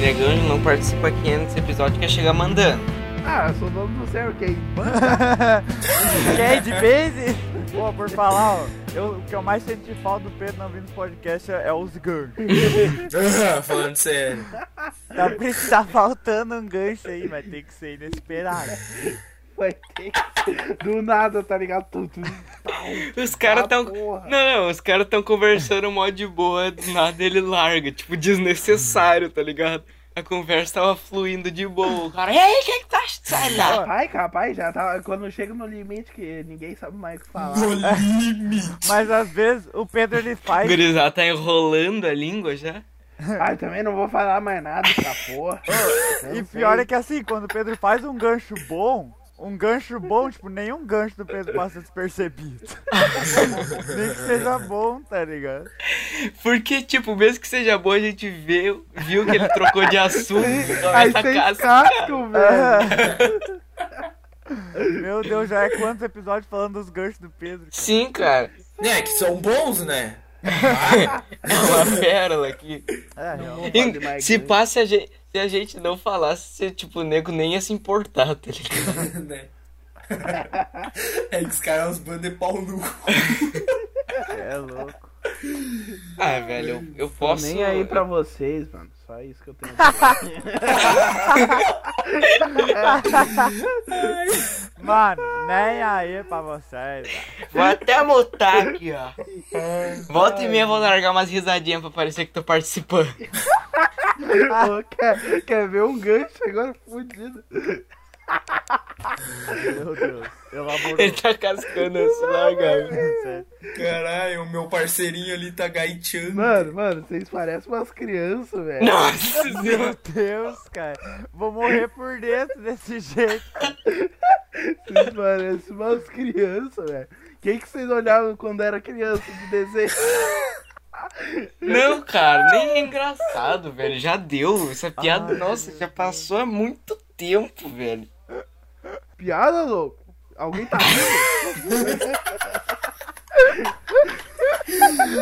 negão não participa aqui nesse episódio quer chegar mandando. Ah, eu sou dono do Zero Game. Quem de base? Pô, por falar, ó, eu, o que eu mais senti falta do Pedro não vindo no podcast é, é os ganchos. Falando sério. Tá, tá faltando um gancho aí, vai ter que ser inesperado. Vai ter que... Do nada, tá ligado? Tudo. Os caras Ah, tão. porra. Não, os caras tão conversando mó de boa, do nada ele larga, tipo, desnecessário, tá ligado? A conversa tava fluindo de boa. O cara, e aí, o que que tá sai lá? Capaz, capaz, já tá. Quando chega no limite que ninguém sabe mais o que falar. Mas às vezes o Pedro ele O faz. gurizada tá enrolando a língua já. Ah, eu também não vou falar mais nada dessa porra. E pior é que assim, quando o Pedro faz um gancho bom, um gancho bom, tipo, nenhum gancho do Pedro passa despercebido. Nem que seja bom, tá ligado? Porque, tipo, mesmo que seja bom, a gente vê, viu que ele trocou de assunto. Aí começa a sem cascar. casco, velho. Meu Deus, já é quantos episódios falando dos ganchos do Pedro? Sim, cara. É, que são bons, né? É uma pérola aqui. É, fazer mais Se passa a gente, se a gente não falasse, tipo, o nego nem ia se importar, tá ligado? né? É que os caras são uns bandos de pau no cu. É louco. Ah, velho, eu, eu Tô posso. nem aí pra vocês, mano. Só isso que eu tenho. Mano, nem aí pra vocês. Vou até mutar aqui, ó. Volta e meia vou largar umas risadinhas pra parecer que tô participando. Quer, quer ver um gancho agora fudido? Meu Deus. Elaborou. Ele tá cascando assim, larga. Sério. Caralho, o meu parceirinho ali tá gaiteando. Mano, mano, vocês parecem umas crianças, velho. Nossa Meu. Deus, cara. Vou morrer por dentro desse jeito. Vocês parecem umas crianças, velho. Quem que vocês olhavam quando era criança de desenho? Não, cara, nem é engraçado, velho. Já deu. Essa piada, Ai, nossa, já passou há muito tempo, velho. Piada, louco? Alguém tá rindo?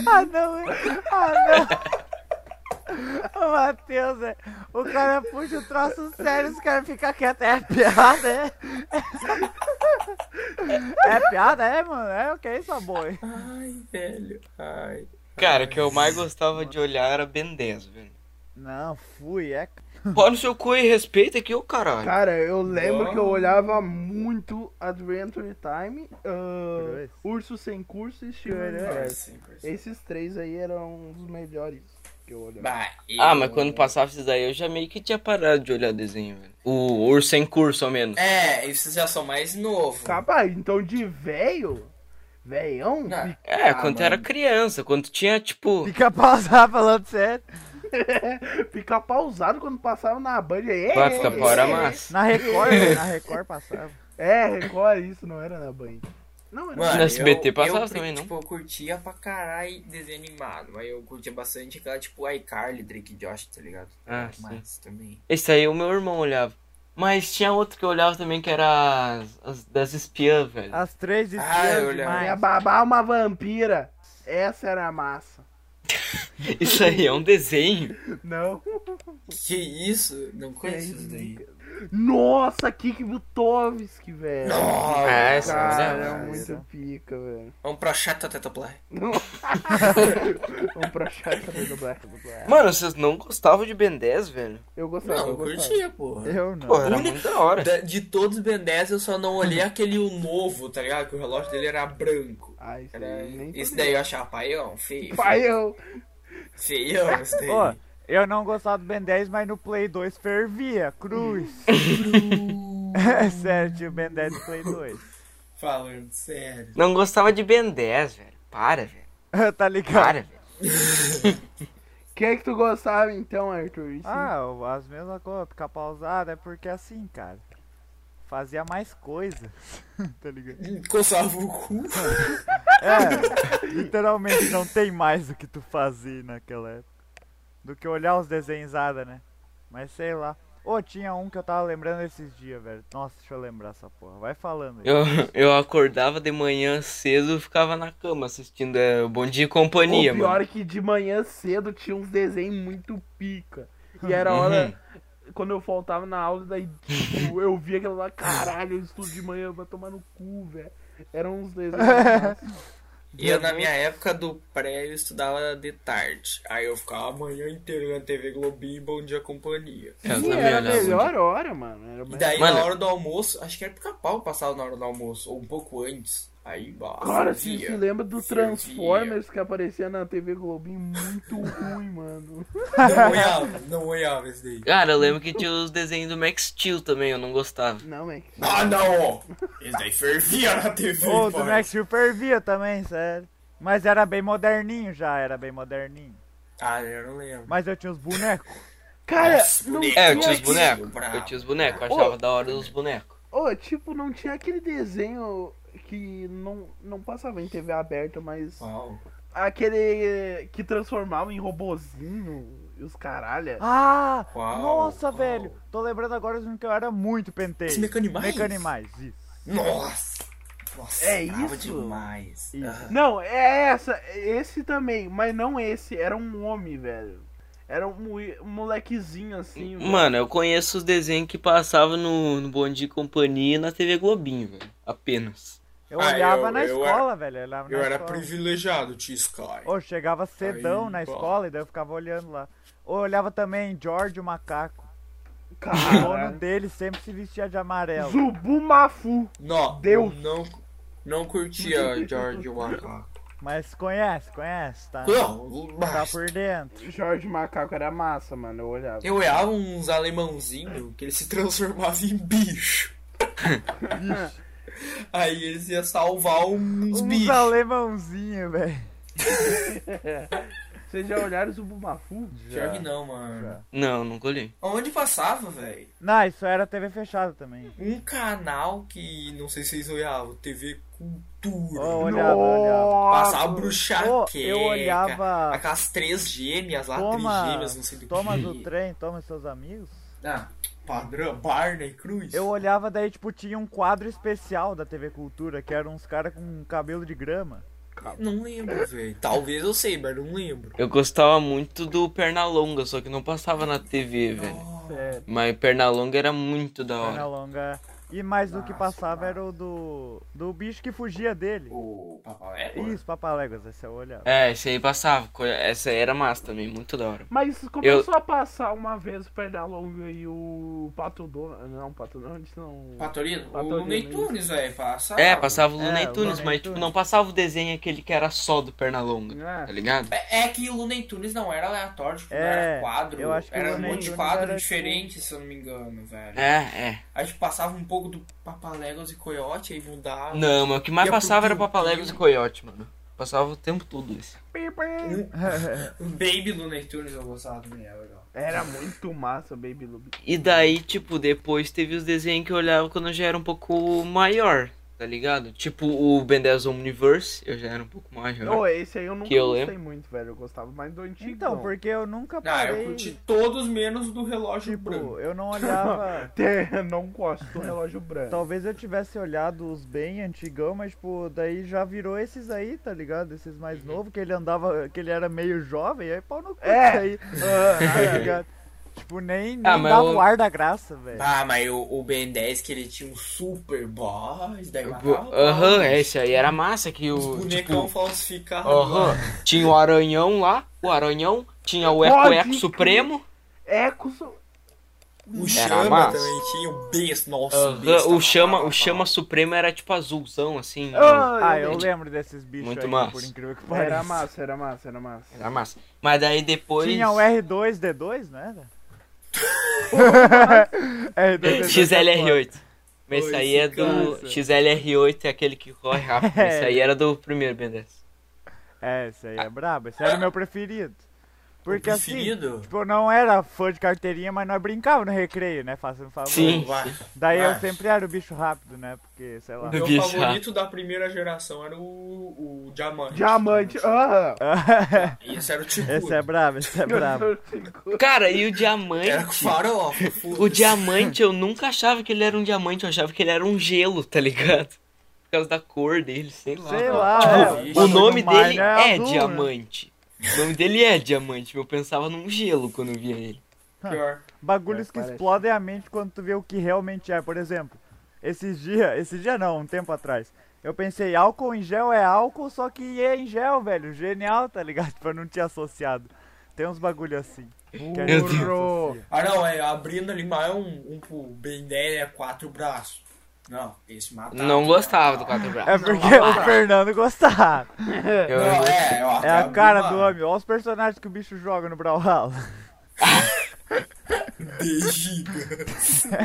Ah, não. Ah, não. Ô, Matheus, é, o cara puxa o troço sério, os caras ficam quietos. É piada, é? É piada, é, mano? É o que é isso, boi? Ai, velho. Ai. Cara, o que eu mais gostava de olhar era Ben 10, velho. Não, fui, é. Pô no seu cu e respeita aqui, ô caralho. Cara, eu lembro que eu olhava muito Adventure Time, ah, Cruz. Urso Sem Curso e Steven. Esses três aí eram os melhores que eu olhava. Bah, Ah, mas quando passava esses daí eu já meio que tinha parado de olhar desenho, velho. O urso sem curso, ao menos. É, esses já são mais novos. Capaz, então de velho, velhão. É, Ah, quando era mano. criança, quando tinha, tipo. Fica pausar falando sério. fica pausado quando passava na Band. É, é, é, massa. Na Record, na Record passava. É, Record, isso não era na Band. Não era. No SBT eu- passava eu, também, não? Tipo, eu curtia pra caralho desenho animado, mas eu curtia bastante aquela, tipo, iCarly, Drake Josh, tá ligado? Ah, sim. mas também. Esse aí o meu irmão olhava. Mas tinha outro que eu olhava também que era as, as das espiãs, velho. As três Ah, eu espiãs lembro. Minha demais. babá é uma vampira. Essa era a massa. Isso aí é um desenho. Não. Que isso? Não conheço isso daí. Nossa, Kik Butovski, velho. Nossa, É, essa Cara, é é muito pica, velho. Vamos pra chata Tetaplay. Não. Vamos pra chat do Black do Black. Mano, vocês não gostavam de Ben 10, velho? Eu gostava, Não, eu eu gostava. curtia, porra. Eu não. Pô, era Uni- muito da hora. Da- de todos os Ben 10, eu só não olhei aquele o novo, tá ligado? Que o relógio dele era branco. Ah, isso Era... Esse daí eu achava paião, feio. Pai, eu. Daí. Ô, eu não gostava do Ben 10, mas no Play 2 fervia. Cruz. é sério, tinha o Ben 10 no Play 2. Falando sério. Não gostava de Ben 10, velho. Para, velho. tá ligado? Para, velho. Quem é que tu gostava então, Arthur? Isso Ah, as mesmas coisas, ficar pausado é porque assim, cara. Fazia mais coisa. tá ligado? Coçava o cu. É, literalmente não tem mais o que tu fazer naquela época. Do que olhar os desenhos,ada né? Mas sei lá. Ô, tinha um que eu tava lembrando esses dias, velho. Nossa, deixa eu lembrar essa porra. Vai falando aí. Eu, eu acordava de manhã cedo e ficava na cama assistindo é, o Bom Dia e Companhia, o pior mano. é que de manhã cedo tinha uns desenhos muito pica. E era a hora. Uhum. Quando eu faltava na aula, daí tipo, eu via aquilo lá, caralho, eu estudo de manhã, vai tomar no cu, velho. Eram uns desenhos. E eu, na minha época do pré, eu estudava de tarde. Aí eu ficava a manhã inteira na TV Globinho e Bom Dia Companhia. Sim, também era a melhor hora, mano. Era E daí, Mano. na hora do almoço, acho que era pica-pau passava na hora do almoço, ou um pouco antes. Aí, nossa, Cara, você se lembra do Fervia. Transformers que aparecia na TV Globinho? Muito ruim, mano. Não olhava, não olhava esse daí. Cara, eu lembro que tinha os desenhos do Max Steel também, eu não gostava. Não, que. Ah, não. Esse daí fervia na TV, Ô, do. Max Steel fervia também, sério. Mas era bem moderninho já, era bem moderninho. Ah, eu não lembro. Mas eu tinha os bonecos. Cara, Nossa, não. É, eu tinha os bonecos. Eu tinha os bonecos, eu achava da hora os bonecos. Ô, tipo, não tinha aquele desenho que não, não passava em TV aberta, mas. Uau. Aquele que transformava em robozinho e os caralho. Ah! Uau, nossa, uau. velho! Tô lembrando agora de um que eu era muito penteio. Esse Mecanimais? Mecanimais, isso. Nossa. Nossa, É isso? demais. Isso. Não, é essa, esse também, mas não esse, era um homem, velho. Era um, mo- molequezinho assim, velho. Mano, eu conheço os desenhos que passavam no, no Bom Dia e Companhia e na TV Globinho, velho. Apenas. Eu Ah, olhava eu- na eu escola, velho. Eu, olhava Eu na era escola. privilegiado, T-Sky. Ô, chegava cedão Aí, na pô. escola e daí eu ficava olhando lá. Ou eu olhava também George o Macaco. O dono dele sempre se vestia de amarelo. Zubumafu. Não, Deus. não, não curtia George Waka. Mas conhece, conhece, tá? Não, Tá mas por dentro. Jorge Macaco era massa, mano, eu olhava. eu olhava uns alemãozinhos que eles se transformavam em bicho. Aí eles iam salvar uns Uns bichos. alemãozinhos, velho. Vocês já olharam Zubumafu? Pior que não, mano. Não, nunca olhei. Onde passava, velho? Não, isso era TV fechada também. Um canal que não sei se vocês olhavam, TV Cultura. Ô, olhava, olhava. Passava bruxaqueca. eu olhava. Aquelas três gêmeas lá, Toma, três gêmeas, não sei do toma que. do trem, toma seus amigos. Ah, padrão, Barney Cruz. Eu olhava, daí, tipo, tinha um quadro especial da TV Cultura, que eram uns caras com cabelo de grama. Não lembro, velho. Talvez eu sei, mas não lembro. Eu gostava muito do Pernalonga, só que não passava na TV, velho. É, Mas Pernalonga era muito da hora. longa. E mais do que passava era o do. Do bicho que fugia dele. O Papalégua? Isso, Papaléguas, esse eu olhava. É, esse aí passava. Essa aí era massa também, muito da hora. Mas começou a passar uma vez o Pernalonga e o Pato Donald. Não, Pato Donald não. Patorino? Patorino, o Looney. Tunes, velho, passa. É, passava o É, Looney o Tunes, mas tipo, não passava o desenho aquele que era só do Pernalonga, É. tá ligado? É, é que o Looney Tunes não era aleatório, tipo, não É, era quadro. eu acho que o era um monte de quadro era, diferente, se eu não me engano, velho. É, é. Aí tipo, passava um pouco do Papaléguas e Coyote, aí mudava. Não, mas o que mais passava era Piu Papaléguas e. Coyote, mano. Passava o tempo todo isso. O Baby Looney Tunes eu gostava também, é legal. Era muito massa, Baby Lube. E daí, tipo, depois teve os desenhos que eu olhava quando eu já era um pouco maior, tá ligado? Tipo o Ben 10 Omniverse, eu já era um pouco maior. Oh, esse aí eu nunca Que eu gostei muito, velho. Eu gostava mais do antigo. Então, porque eu nunca Ah, eu parei. curti todos menos do relógio Tipo, branco. eu não olhava. não gosto do relógio branco. Talvez eu tivesse olhado os bem antigão, mas tipo, daí já virou esses aí, tá ligado? Esses mais novos, que ele andava, que ele era meio jovem, aí pau no cu É. aí. tá ligado? Tipo, nem, nem Ah, dava eu- o ar da graça, velho. Ah, mas o, o Ben 10 que ele tinha um super boss, daí matava Aham, pau. esse aí era massa que Os o. bonecão Tipo, falsificados. aham, tinha o Aranhão lá, o Aranhão, tinha o Eco Eco. Supremo, Eco. so- O Era Chama massa. também tinha o Besta. Nossa, Besta o Chama, o Chama. Supremo era tipo azulzão, assim. Ah, Ah, eu lembro. lembro desses bichos Muito aí, massa. por incrível que pareça. Era massa, era massa, era massa. Era massa. Mas daí depois. Tinha o R2D2, não era? R2D2 XLR8. Mas Oi, esse aí é do. cansa. XLR8 é aquele que corre rápido. Esse aí era do primeiro Ben 10. É, esse aí é brabo, esse era o meu preferido. Porque O assim, tipo, eu não era fã de carteirinha, mas nós brincava no recreio, né? Fazendo favor. Sim. Daí eu sempre era o bicho rápido, né? Porque, sei lá. O meu Bicho favorito da primeira geração era o, o Diamante. Diamante. Aham. Esse era o Tico. esse é brabo, esse é brabo. Cara, e o Era com diamante. farofa. O diamante, eu nunca achava que ele era um diamante, eu achava que ele era um gelo, tá ligado? Por causa da cor dele, sei lá. Sei lá, Tipo, é, o nome mar, dele né, é azul, né? Diamante. O nome dele é diamante. Eu pensava num gelo quando eu via ele. Pior. Bagulhos É, que parece. explodem a mente quando tu vê o que realmente é. Por exemplo, esses dias, esses dias não, um tempo atrás. Eu pensei, álcool em gel é álcool, só que é em gel, velho. Genial, tá ligado? Eu não tinha associado. Tem uns bagulho assim. associa. Ah não, é abrindo ali mais um, um pro Ben 10 é quatro braços. Não, esse mata. Não gostava do quatro braços. É porque o Fernando gostava. Eu- Não, é, eu É a cara do homem. Olha os personagens que o bicho joga no Brawlhalla.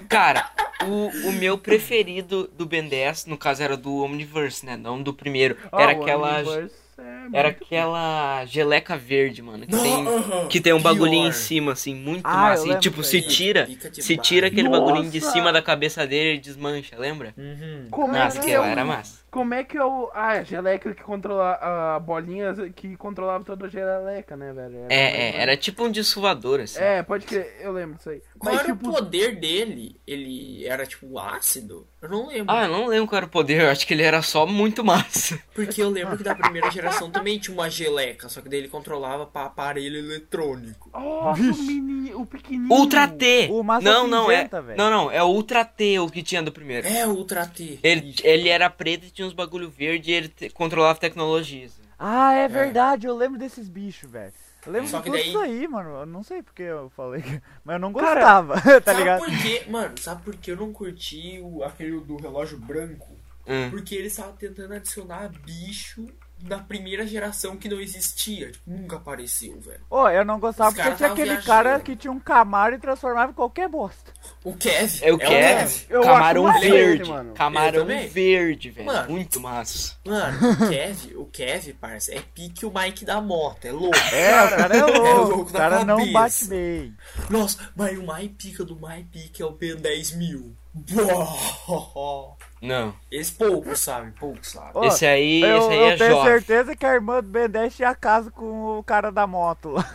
Cara, o, o meu preferido do Ben 10, no caso era do Omniverse, né? Não do primeiro. Era aquela. Omniverse é Era aquela geleca verde, mano. Que Não, tem, que tem um bagulhinho pior. em cima, assim, muito Ah, massa. E tipo, se tira. Se tira aquele bagulhinho de Nossa! cima da cabeça dele e desmancha, lembra? Uhum. Como é Nossa, é o- era massa. Como é que é o. Ah, a geleca que controla a bolinha que controlava toda a geleca, né, velho? Era É, é, era tipo um dessuador, assim. É, pode crer, eu lembro disso aí. Qual Mas era tipo, o poder dele? Ele era tipo ácido? Eu não lembro. Ah, eu não lembro qual era o poder, eu acho que ele era só muito massa. Porque eu lembro que da primeira geração também tinha uma geleca, só que daí ele controlava pra aparelho eletrônico. Nossa, o mini, o pequenininho. Ultra T! O massa não, não, é. cinzenta, velho. Não, não, é o Ultra T o que tinha do primeiro. É, Ultra T. Ele, ele era preto e tinha uns bagulho verde e ele te- controlava tecnologias. Ah, é verdade, eu lembro desses bichos, velho. Eu lembro Só de que tudo daí- isso aí, mano. Eu não sei porque eu falei, mas eu não Cara, gostava, tá sabe ligado? por quê? Mano, sabe por que eu não curti o, aquele do relógio branco? Hum. Porque eles estavam tentando adicionar bicho na primeira geração que não existia. Tipo, nunca apareceu, velho. Ô, eu não gostava Os porque tinha aquele viajando. cara que tinha um Camaro e transformava em qualquer bosta. O Kev. É o Kev. Eu Camarão acho maneiro, verde. mano. Camarão verde, velho. Mano. Muito massa. Mano, o Kev, o Kev, parça, é pique o Mike da moto, é louco. É, o cara é louco. louco o da cara não bate bem. Nossa, mas o mais pica do mais pica é o Ben 10 mil. Boa. Não. Esse pouco sabe, pouco sabe. Ô, esse aí, eu, esse aí eu é tenho jovem. certeza que a irmã do Ben 10 tinha casa com o cara da moto lá.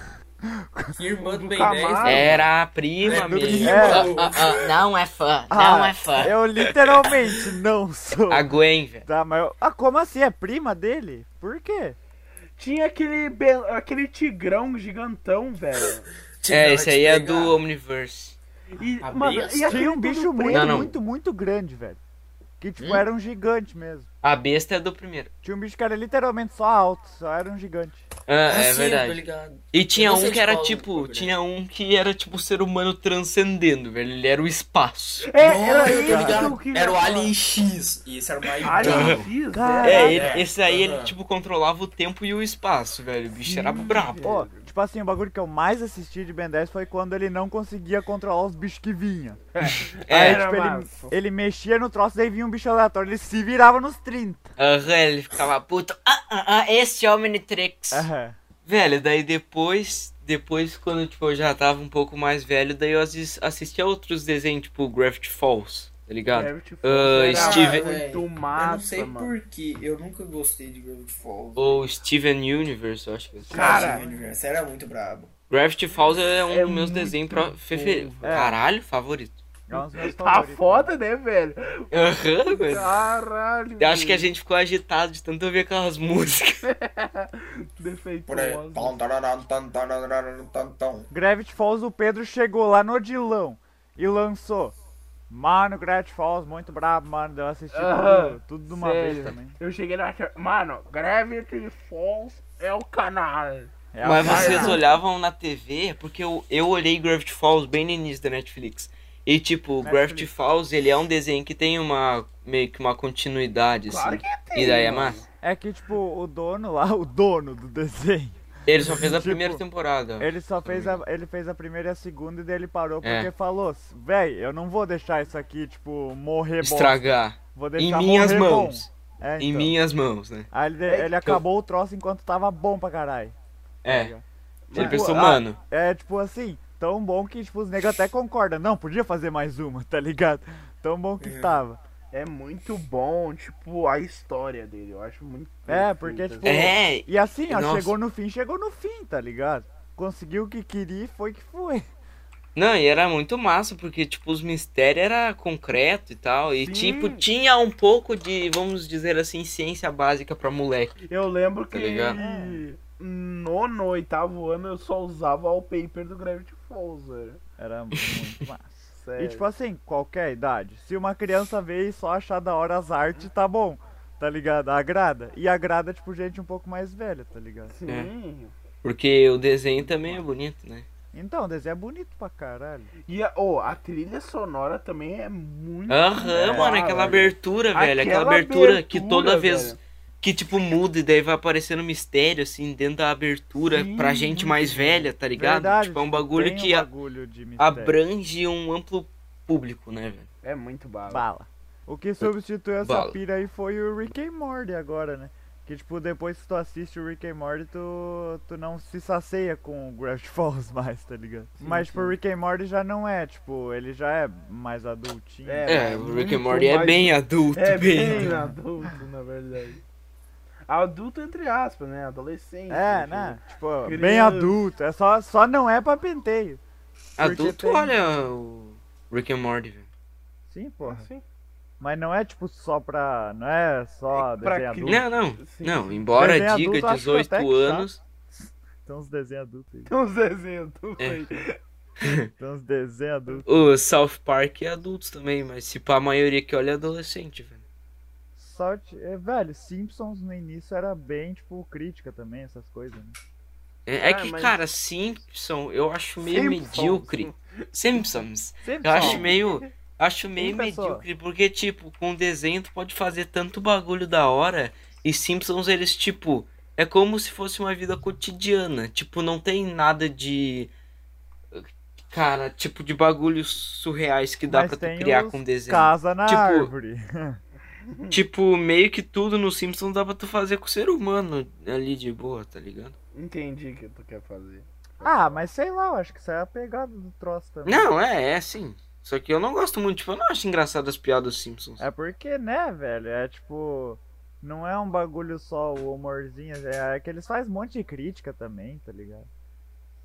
Que irmã do do Ben Camaro. 10. Era a prima, É, mesmo. É. Ah, ah, ah, não é fã, não Ah, é fã. Eu literalmente não sou. A Gwen, velho. Tá, mas eu... Ah, como assim? É prima dele? Por quê? Tinha aquele, be- aquele tigrão gigantão, velho. É, esse aí é do. Omniverse. E, mano, e aquele um bicho muito, preto. Não, não. muito, muito grande, velho. Que, tipo, Hum? era um gigante mesmo. A besta é do primeiro. Tinha um bicho que era literalmente só alto, só era um gigante. Ah, Ah, é sim, verdade. E tinha um que era tipo, programa. tinha um que era tipo o ser humano transcendendo, velho. Ele era o espaço. É, Nossa, era que eu ligado. Era o. Alien X. E esse era o mais Alien. X, Cara, é. É, ele- é. esse aí ele tipo controlava o tempo e o espaço, velho. O bicho era brabo. Pô, tipo assim, o bagulho que eu mais assisti de Ben 10 foi quando ele não conseguia controlar os bichos que vinham. É, Aí, Era tipo, ele, ele mexia no troço, daí vinha um bicho aleatório, ele se virava nos 30. aham, ele ficava puto. Ah, ah, ah, esse é o Omnitrix. Aham. Velho, daí depois, depois quando tipo, eu já tava um pouco mais velho, daí eu assis- assistia outros desenhos, tipo Gravity Falls, tá ligado? Gravity Ah, Falls era Steve- muito Eu massa, não sei mano. porquê, eu nunca gostei de Gravity Falls. Ou Steven Universe, eu acho que é. Cara. Esse era muito brabo. Gravity Falls é um É dos meus desenhos bom, fefe- velho. Caralho, favorito. É Tá foda, né, velho? Aham, velho. Caralho. Eu acho que a gente ficou agitado de tanto ouvir aquelas músicas. Por tam. Gravity Falls, o Pedro chegou lá no Odilão e lançou. Mano, Gravity Falls, muito brabo, mano. Eu assisti Aham, tudo, tudo de uma vez Sério. também. Eu cheguei na. Mano, Gravity Falls é o canal. É Mas a- vocês Caralho. olhavam na TV, porque eu, eu olhei Gravity Falls bem no início da Netflix. E tipo, Netflix. Gravity Falls, ele é um desenho que tem uma meio que uma continuidade, Claro assim. que tem. E daí é massa. É que, tipo, o dono lá, o dono do desenho, Ele só fez a Tipo, primeira temporada. ele só fez a, ele fez a primeira e a segunda e daí ele parou É. porque falou, véi, eu não vou deixar isso aqui, tipo, morrer bom. Estragar. Vou Em deixar minhas morrer bom." mãos. É, Em então. minhas mãos, né? Aí ele, É ele eu- acabou o troço enquanto tava bom pra caralho. tá É. ligado? Ele Tipo, pensou, ah, mano. É tipo assim, tão bom que tipo, os negros até concordam. Não, podia fazer mais uma, tá ligado? Tão bom que tava. É muito bom, tipo, a história dele. Eu acho muito. É, porque, tipo, assim. É, E assim, ó, Nossa. chegou no fim, chegou no fim, tá ligado? Conseguiu o que queria e foi que foi. Não, e era muito massa, porque, tipo, os mistérios era concreto e tal. E, Sim. tipo, tinha um pouco de, vamos dizer assim, ciência básica pra moleque. Eu lembro Tá que ligado? no, no oitavo ano eu só usava o paper do Gravity Falls, velho. Era muito massa. Sério. E tipo assim, qualquer idade. Se uma criança vê e só achar da hora as artes, tá bom. Tá ligado? Agrada. E agrada, tipo, gente um pouco mais velha, tá ligado? Sim. Porque o desenho também é bonito, né? Então, o desenho é bonito pra caralho. E a, oh, a trilha sonora também é muito. Aham, mano, aquela velho. abertura, velho. Aquela Aquela abertura, que abertura, toda vez velho. Que, tipo, muda e daí vai aparecendo mistério, assim, dentro da abertura Sim, pra gente mais velha, tá ligado? Verdade, tipo, é um tipo, bagulho que um bagulho abrange um amplo público, né, velho? É muito bala. Bala. O que substituiu essa Bala. pira aí foi o Rick and Morty agora, né? Que tipo, depois que tu assiste o Rick and Morty, tu, tu não se sacia com o Gravity Falls mais, tá ligado? Mas tipo, o Rick and Morty já não é, tipo, ele já é mais adultinho. É, É, o Rick and Morty é mais- bem adulto, É bem. bem adulto, na verdade. Adulto entre aspas, né? Adolescente. É, tipo, né? Tipo, Criança. bem adulto. É só, só não é pra penteio. Adulto, tem- olha o Rick and Morty, velho. Sim, porra. Assim. Mas não é tipo só pra. Não é só É desenho adulto. Não, não, Sim. não, embora Desenho diga adulto, acho que até 18 que anos, Tem uns desenhos adultos aí. Tem uns desenhos adultos É. aí. Tem uns desenhos adultos. o South Park é adultos também, mas se pá, a maioria que olha é adolescente, velho. Sorte. É, velho, Simpsons no início era bem, tipo, crítica também, essas coisas, né? É, é Ah, que, mas- cara, Simpson eu acho meio Simpsons. medíocre. Simpsons. Simpsons. Eu acho meio. Acho meio Sim, medíocre, porque, tipo, com desenho tu pode fazer tanto bagulho da hora. E Simpsons, eles, tipo, é como se fosse uma vida cotidiana. Tipo, não tem nada de. Cara, tipo, de bagulhos surreais que dá Mas pra tu criar com desenho. Casa na Tipo, árvore. Tipo, meio que tudo no Simpsons dá pra tu fazer com o ser humano ali de boa, tá ligado? Entendi o que tu quer fazer. ah, mas sei lá, eu acho que isso é a pegada do troço também. Não, é, é sim. Só que eu não gosto muito, tipo, eu não acho engraçado as piadas dos Simpsons. É porque, né, velho? É tipo. Não é um bagulho só o humorzinho, é que eles fazem um monte de crítica também, tá ligado?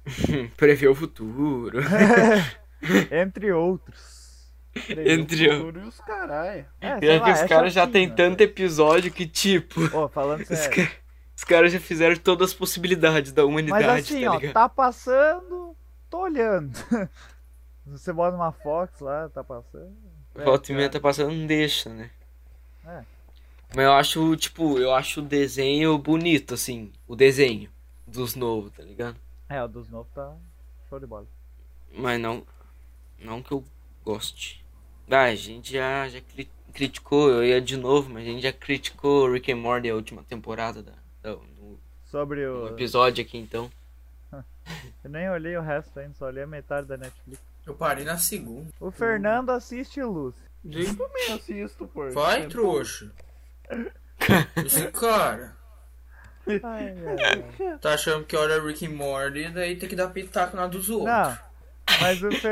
Prever o futuro. Entre outros. Entre o futuro e os caralho. É, é lá, que os é caras já tem chatinho, tanto episódio que, tipo, Ô, falando os, sério. ca- os caras já fizeram todas as possibilidades da Mas humanidade, assim, tá ó, ligado? tá passando, tô olhando. Você bota uma Fox lá, tá passando. é, Volta e meia tá passando, não deixa, né? É. Mas eu acho, tipo, eu acho o desenho bonito, assim, o desenho dos novos, tá ligado? É, o dos novos tá show de bola. Mas não, não que eu goste. Ah, a gente já, já cri- criticou, eu ia de novo, mas a gente já criticou Rick and Morty a última temporada da, da- no, Sobre no o. episódio aqui, então. Eu nem olhei o resto ainda, só olhei a metade da Netflix. Eu parei na segunda. O Fernando assiste Lucy. Digo, Também assisto, pô. vai, Sempre- trouxa. Esse cara Ai, tá achando que olha Rick and Morty, daí tem que dar pitaco na dos outros. Não.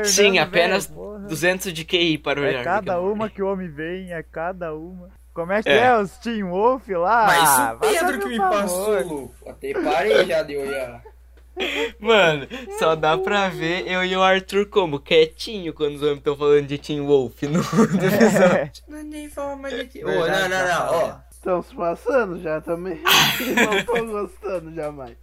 Sim, apenas velho, porra, 200 de QI para olhar. É Rick cada uma que o homem vem, é cada uma. Como é que É. é, os Team Wolf lá? Mas Ah, o vai Pedro que me favor. passou, louco. Até parei já de olhar. Mano, só dá pra ver eu e o Arthur como? Quietinho quando os homens estão falando de Team Wolf no, no episódio. Não é nem forma de... Ô, Verdade, não, não, tá não, ó. falando. Estão se passando já também. não tô gostando jamais.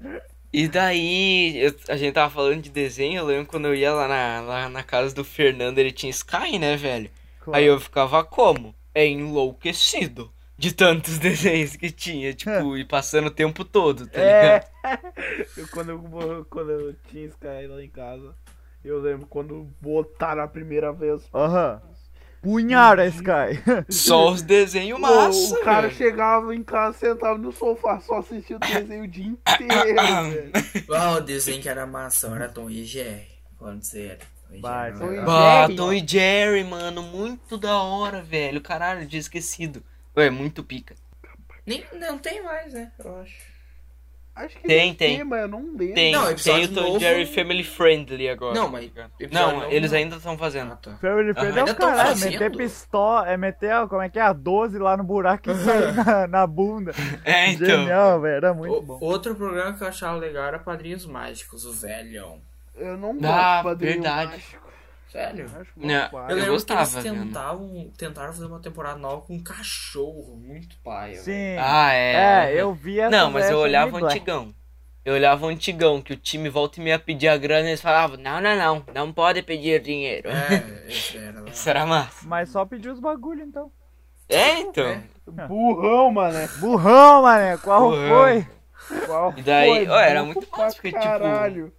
E daí, eu- a gente tava falando de desenho, eu lembro quando eu ia lá na, lá na casa do Fernando, ele tinha Sky, né, velho? Claro. Aí eu ficava como? É enlouquecido de tantos desenhos que tinha, tipo, e passando o tempo todo, tá É. ligado? Eu, quando, eu, quando eu tinha Sky lá em casa, eu lembro quando botaram a primeira vez. Aham. Punhar a Sky. Só os desenhos massa, o cara velho. chegava em casa, sentava no sofá, só assistia o desenho o dia inteiro, velho. Ah, o desenho que era massa, era Tom e Jerry. Falando sério. Tom e Vai, Jerry Tom e era. Bah, Jerry. Tom e Jerry, mano, muito da hora, velho. Caralho, tinha esquecido. Ué, muito pica. Nem, não tem mais, né? Eu acho. Acho que Tem, deve tem. ter, mas eu não lembro. Tem, Não, tem o Tom novo- Jerry Family Friendly agora. Não, tá mas Não, novo eles não. ainda estão fazendo. Ah, tá. Family Friend é ainda o caralho. fazendo? Meter pistola, é meter, a- como é que é, a 12 lá no buraco e sair na, na bunda. É, então. Genial, velho. Era muito O- bom. outro programa que eu achava legal era Padrinhos Mágicos, o velhão. Eu não gosto Ah, de Padrinho verdade. Mágico. Sério? Não, pai. Eu lembro gostava, que eles tentavam, tentaram fazer uma temporada nova com um cachorro, muito velho. Sim. Ah, é. É, eu vi essa Não, mas eu olhava o antigão. Eu olhava o antigão, que o time volta e meia pedir a grana e eles falavam, não, não, não, não pode pedir dinheiro. É, era. Isso era massa. Mas só pediu os bagulho então. É, então. É. Burrão, mané. Burrão, mané, qual Burrão. foi? Qual E daí, foi? ó, era muito massa, porque, tipo, caralho.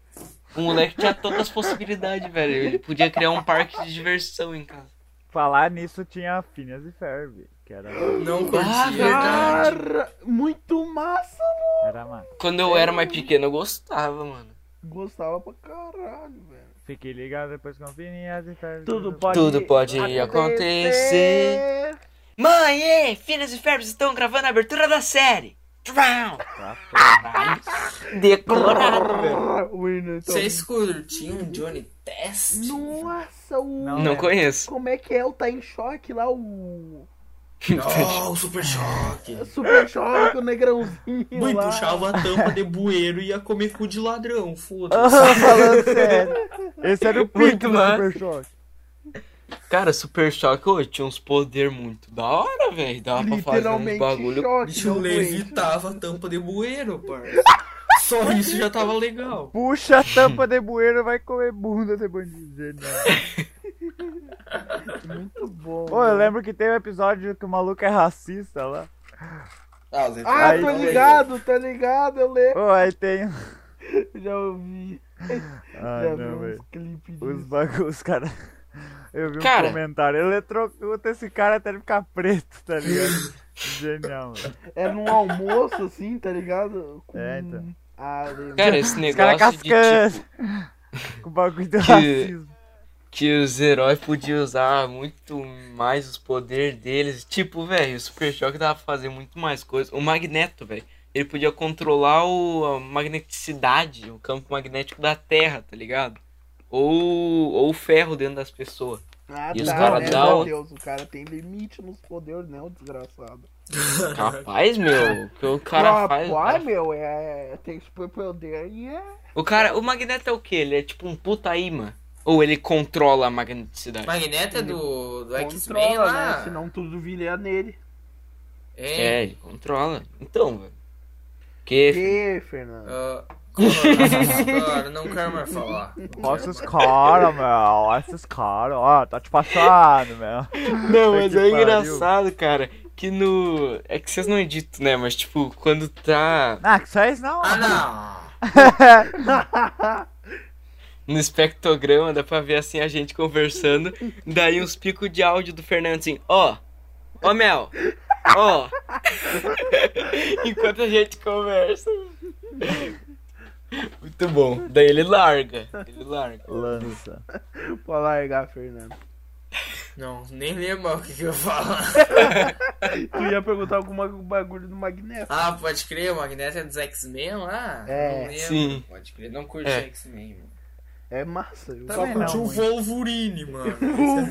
O moleque tinha todas as possibilidades, velho. Ele podia criar um parque de diversão em casa. Falar nisso tinha Phineas e Ferb, que era, Não Ah, verdade. Cara, muito massa, era mano. Quando eu era mais pequeno, eu gostava, mano. Gostava pra caralho, velho. Fique ligado depois com Phineas e Ferb. Tudo pode, Tudo pode acontecer. Mãe, Finas e Ferbs estão gravando a abertura da série. Trau. Tá, Decorado, velho. O hino, então. Vocês curtiam Johnny Test? Nossa, o. Não, Não conheço. Como é que é o Tá em Choque lá, o. Não, Super Choque. Super Choque, o negrãozinho Mãe, lá. puxava a tampa de bueiro e ia comer cu de ladrão, foda-se. Ah, falando sério. Esse era o pico Muito do massa. Super Choque. Cara, Super Choque, ô, tinha uns poder muito da hora, velho. Dava pra fazer uns Literalmente bagulho. Choque. bicho levitava a tampa de bueiro, parça. Só isso já tava legal. Puxa a tampa de bueiro, vai comer bunda de bandido. Muito bom. Pô, eu velho. lembro que tem um episódio que o maluco é racista lá. Ah, Ah, Aí- tô ligado, tô ligado, eu lembro. Pô, aí tem. Já ouvi. Ah, já vi não, uns velho. clipes Os bagulhos, os caras. Eu vi um Cara. comentário. Ele eletrocuta esse cara até ele ficar preto, tá ligado? Genial, mano. É num almoço, assim, tá ligado? Com... É, então. Ah. Cara, esse Os caras negócio de cascando. tipo, Com o bagulho do Que- racismo. que os heróis podiam usar muito mais os poderes deles. Tipo, velho, o Super Choque dava pra fazer muito mais coisas. O Magneto, velho, ele podia controlar o, a magneticidade, o campo magnético da Terra, tá ligado? Ou, ou o ferro dentro das pessoas. Ah, E os tá, cara né, dá meu o- Deus, o cara tem limite nos poderes, né, o desgraçado. Rapaz, meu, o que o cara Ah, faz. ai, meu, é, tem super poder e é... O cara, o Magneto é o que? Ele é tipo um puta imã. Ou ele controla a magneticidade? Magneto é do, do X-Men Controla, lá? né, senão tudo viria nele. É. É, ele controla. Então, velho. Que Que, Fernando? Ah, não quero mais falar. Olha esses caras, meu. Olha esses caras. Ó, tá te passando, meu. Não, mas é engraçado, cara, que no. É que vocês não editam, né? Mas, tipo, quando tá Ah, que só isso não. Ah, não. no espectrograma, dá pra ver assim a gente conversando. Daí uns picos de áudio do Fernando assim: Ó, ó, Mel, ó. Enquanto a gente conversa. Muito bom. Daí ele larga. Ele larga. Lança. Pode largar, Fernando. Não, nem lembro o que, que eu falo. Tu ia perguntar alguma bagulho do Magneto. Ah, pode crer, o Magneto é dos X-Men lá? É. Não. Sim. Pode crer, não curti É. X-Men, mano. É massa. Eu Só Também curti o. Wolverine, mano.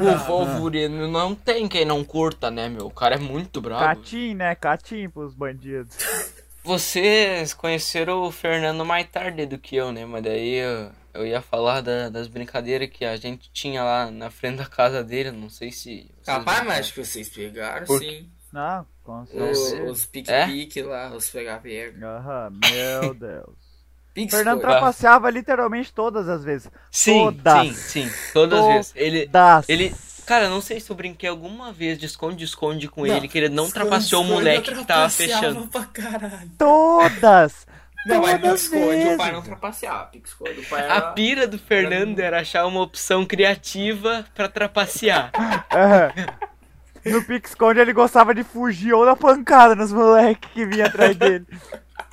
O. Wolverine não tem quem não curta, né, meu? O cara é muito brabo. Catim, né? Catim pros bandidos. Vocês conheceram o Fernando mais tarde do que eu, né? Mas daí eu, eu ia falar da- das brincadeiras que a gente tinha lá na frente da casa dele. Não sei se. vocês Capaz, vão- mas acho que vocês pegaram, Por- sim. Não, com Os, certeza. os pique-pique lá, os pega-pega. Aham, meu Deus. Pix Fernando foi. trapaceava literalmente todas as vezes. Sim, Todas. sim, sim. Todas as vezes. Ele. Ele. Cara, eu não sei se eu brinquei alguma vez de esconde-esconde com Não, ele, que ele não Esconde, trapaceou o esconde, moleque que tava fechando. pra caralho. Todas! Não, mas Todas Pix-Esconde o pai não trapaceava. Pix-Esconde o pai A era... pira do Fernando era achar uma opção criativa pra trapacear. Aham. No Pix-Esconde ele gostava de fugir ou da pancada nos moleques que vinha atrás dele.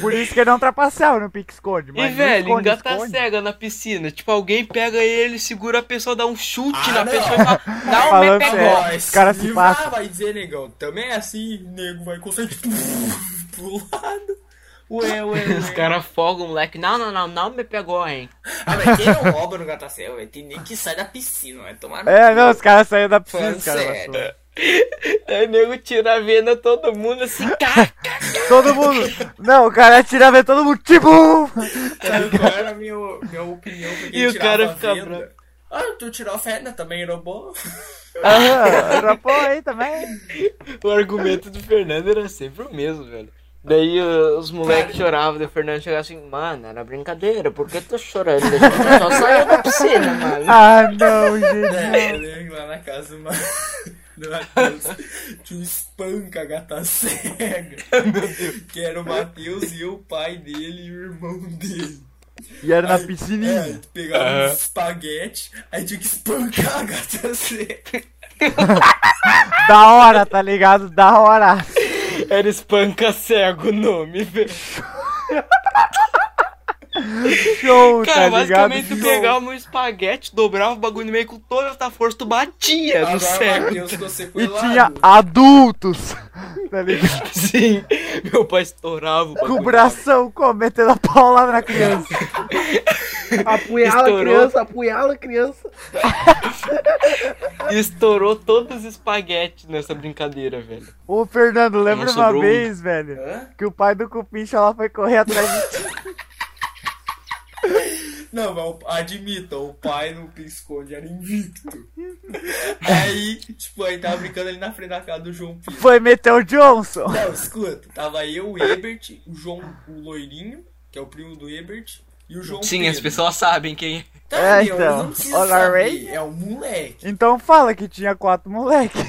Por isso que ele não trapaceava no Pix-Esconde. E, mas no velho, esconde, engata esconde- cega na piscina. Tipo, alguém pega ele, segura a pessoa, dá um chute Ah, na não. pessoa e fala, me sério. pegou. Os caras se passam. vai dizer, negão. Também é assim, nego vai conseguir pro lado. Ué, ué, ué. Os caras folgam o moleque. Não, não, não, não me pegou, hein. Ah, mas quem não rouba no Gatacel, velho? Tem nem que sai da piscina, vai tomar no É, cu. não, os caras saíram da piscina, Falando o nego tira a venda todo mundo assim, cara. Todo mundo. Não, o cara tira a ver todo mundo. Tipo. Era a minha, minha opinião? E o cara a fica venda? bravo. Ah, tu tirou a fenda, também era bom. Aham, rapou aí também. O argumento do Fernando era sempre o mesmo, velho. Daí uh, os moleques choravam, daí o Fernando chegava assim, mano, era brincadeira, por que tu chorando? A gente só saiu da piscina, mano. Ah, não, É, gente. eu lembro lá na casa do Ma- do Matheus tinha um espanca gata cega. Que era o Matheus e eu, o pai dele e o irmão dele. E era na Aí, piscininha. É, pegava uns espaguete, aí tinha que espancar a gata cega. Da hora, tá ligado? Da hora. Era espanca cego o nome, velho. Show, Cara, tá ligado? basicamente tu Show. pegava um espaguete, dobrava o bagulho no meio com toda a tua força, tu batia no Agora cego. E tinha adultos, tá ligado? Sim, meu pai estourava o Com o bagulho. bração cometendo a paulada na criança. Apunhala a Estourou. criança, apunhala a criança. Estourou todos os espaguetes nessa brincadeira, velho. Ô, Fernando, lembra uma sobrou um. vez, velho, Hã? que o pai do Cupincha lá foi correr atrás de ti. Não, mas o- admita, o pai no esconde era invicto. Aí, tipo, aí tava brincando ali na frente da casa do João Pedro. Foi meter o Johnson. Não, escuta, tava eu, o Ebert, o João, o loirinho, que é o primo do Ebert, e o João Sim, Pedro. as pessoas sabem quem é. Tá, É, meu, então. Olá, Ray. É um moleque. Então fala que tinha quatro moleques.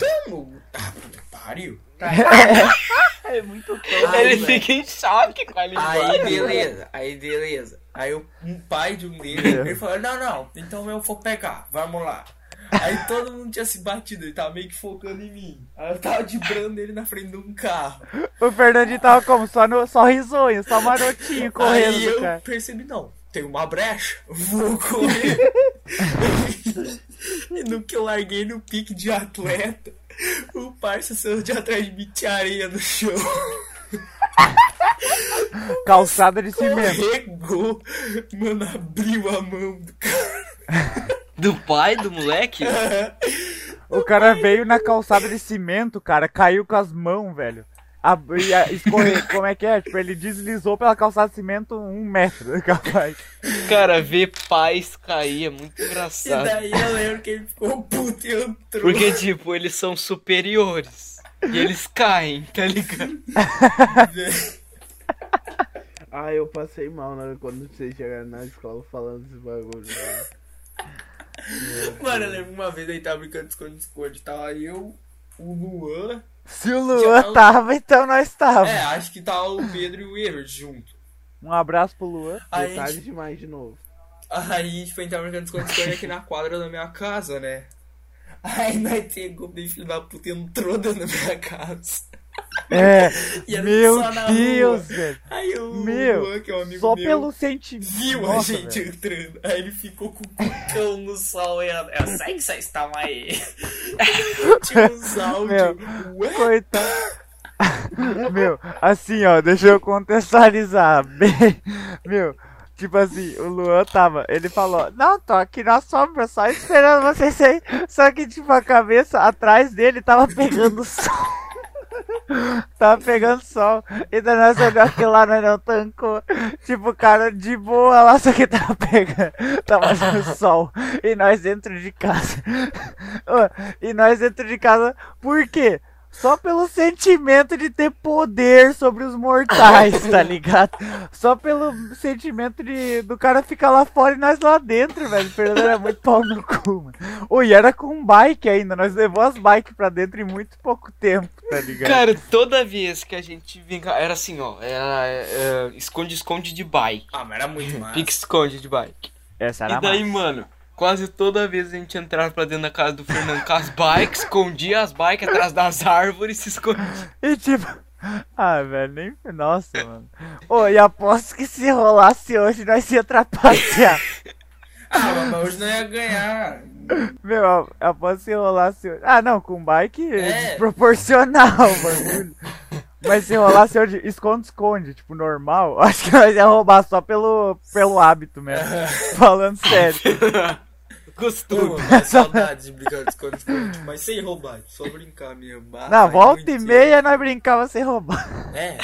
Ah, puta que pariu. É muito Aí, Ele velho. fica em choque com a linguagem. Aí, beleza, aí, beleza. Aí, o- um pai de um deles, ele falou: Não, não, então eu vou pegar, vamos lá. Aí todo mundo tinha se batido, ele tava meio que focando em mim. Aí eu tava debrando ele na frente de um carro. O Fernandinho tava como? Só, no, só risonho, só marotinho correndo Aí eu cara. percebi: Não, tem uma brecha, vou correr. e no que eu larguei no pique de atleta, o parça saiu de atrás de mim, tinha areia no chão. Calçada de cimento. Regou, mano, abriu a mão do cara. Do pai do moleque? O cara veio na calçada de cimento, cara, caiu com as mãos, velho. Ab- e a- escorre- como é que é? Tipo, ele deslizou pela calçada de cimento um metro, capaz. Cara, ver pais cair é muito E engraçado. daí eu lembro que ele ficou puto e entrou. Porque, tipo, eles são superiores. E eles caem, tá ligado? Ah, eu passei mal, né? Quando vocês chegaram na escola falando esse bagulho. né? Mano, eu lembro uma vez aí tava brincando de esconde-esconde. Tava eu, o Luan. Se o Luan tava, então nós tava. É, acho que tava o Pedro e o Everett junto. Um abraço pro Luan. Aí, Detalhe tipo, demais de novo. aí a gente tava brincando de esconde-esconde aqui na quadra da minha casa, né? Aí nós pegou, bem filho da puta, entrou dentro da minha casa. É, E meu Deus, velho. Aí o Meu, Luan, que é um amigo Só meu, pelo sentimento. viu a Nossa, gente velho. entrando. Aí ele ficou com o cucão no sol. E eu, eu sei que vocês estão aí. Tinha uns áudios. Ué? Coitado. Meu, assim, ó, deixa eu contextualizar. Meu, tipo assim, o Luan tava, ele falou, não, tô aqui na sombra, só esperando vocês aí. Só que, tipo, a cabeça atrás dele tava pegando sol. tava pegando sol. E daí nós olhamos aquilo lá, nós não tancou. Tipo, o cara de boa lá, só que tava pegando, tava no sol. E nós dentro de casa. E nós dentro de casa, por quê? Só pelo sentimento de ter poder sobre os mortais, tá ligado? Só pelo sentimento de do cara ficar lá fora e nós lá dentro, velho. Fernando era muito pau no cu, mano. Oi, era com bike ainda. Nós levou as bikes pra dentro em muito pouco tempo, tá ligado? Cara, toda vez que a gente vinha. Era assim, ó. Era é, esconde-esconde de bike. Ah, mas era muito massa. Pique-esconde de bike. Essa era E daí, massa. mano, quase toda vez a gente entrava pra dentro da casa do Fernando com as bikes, escondia as bikes atrás das árvores e se escondia. E tipo. Ah, velho, nem. Nossa, mano. Ô, e aposto que se rolasse hoje nós ia trapacear. Ah, mas hoje não ia ganhar. Meu, que se rolasse. Ah, não, com bike é É. desproporcional o bagulho. Mas se rolasse hoje, esconde-esconde, tipo, normal, acho que nós ia roubar só pelo, pelo hábito mesmo. Falando sério. Costume. Pô, saudades de brincar de esconde-esconde. Mas sem roubar, só brincar mesmo. Ah, Na volta e meia nós brincava sem roubar. É.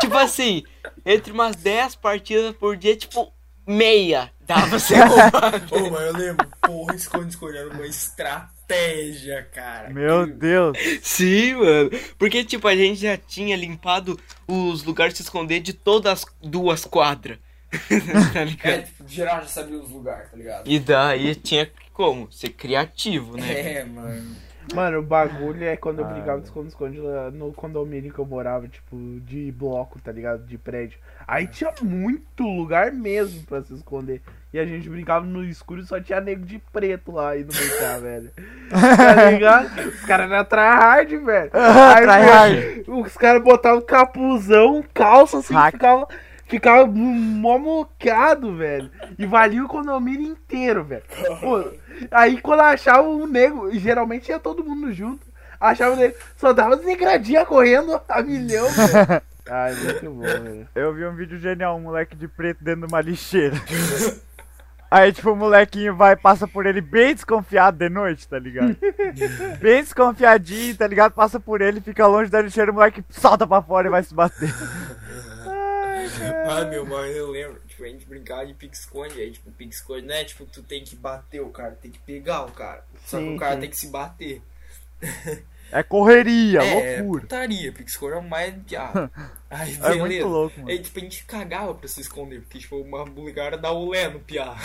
tipo assim, entre umas 10 partidas por dia, tipo, meia dava sem roubar. Ô, mas eu lembro, porra, esconde-esconde era uma estratégia. cara. Meu Que- Deus. Sim, mano. Porque, tipo, a gente já tinha limpado os lugares de se esconder de todas as duas quadras. tá É, ligado? tipo, geral já sabia os lugares, tá ligado? E daí tinha como? Ser criativo, né? É, mano. Mano, o bagulho é quando eu Ah, brincava de esconde-esconde lá no condomínio que eu morava, tipo, de bloco, tá ligado? De prédio. Aí tinha muito lugar mesmo pra se esconder. E a gente brincava no escuro e só tinha nego de preto lá indo brincar, velho. Tá ligado? Os caras eram tryhard, velho. Aí, Tryhard. velho, Os caras botavam capuzão, calça assim, Hack. ficava. Ficava mó mocado, velho. E valia o condomínio inteiro, velho. Pô, aí quando achava o nego, e geralmente ia todo mundo junto. Achava o nego, só dava as negradinhas correndo a milhão, velho. Ai, muito bom, velho. Eu vi um vídeo genial, um moleque de preto dentro de uma lixeira. Aí, tipo, o molequinho vai, passa por ele bem desconfiado de noite, tá ligado? Bem desconfiadinho, tá ligado? Passa por ele, fica longe da lixeira, o moleque salta pra fora e vai se bater. Ah, meu mano, eu lembro. Tipo, a gente brincava de pique-esconde. Aí, tipo, pique-esconde não é tipo, tu tem que bater o cara, tem que pegar o cara. Só que o cara sim. tem que se bater. É correria, é, loucura. putaria. Pique-esconde é mais piada. Aí, É beleza. muito louco, mano. Aí, tipo, a gente cagava pra se esconder. Porque, tipo, uma buligara dá o lé no piá.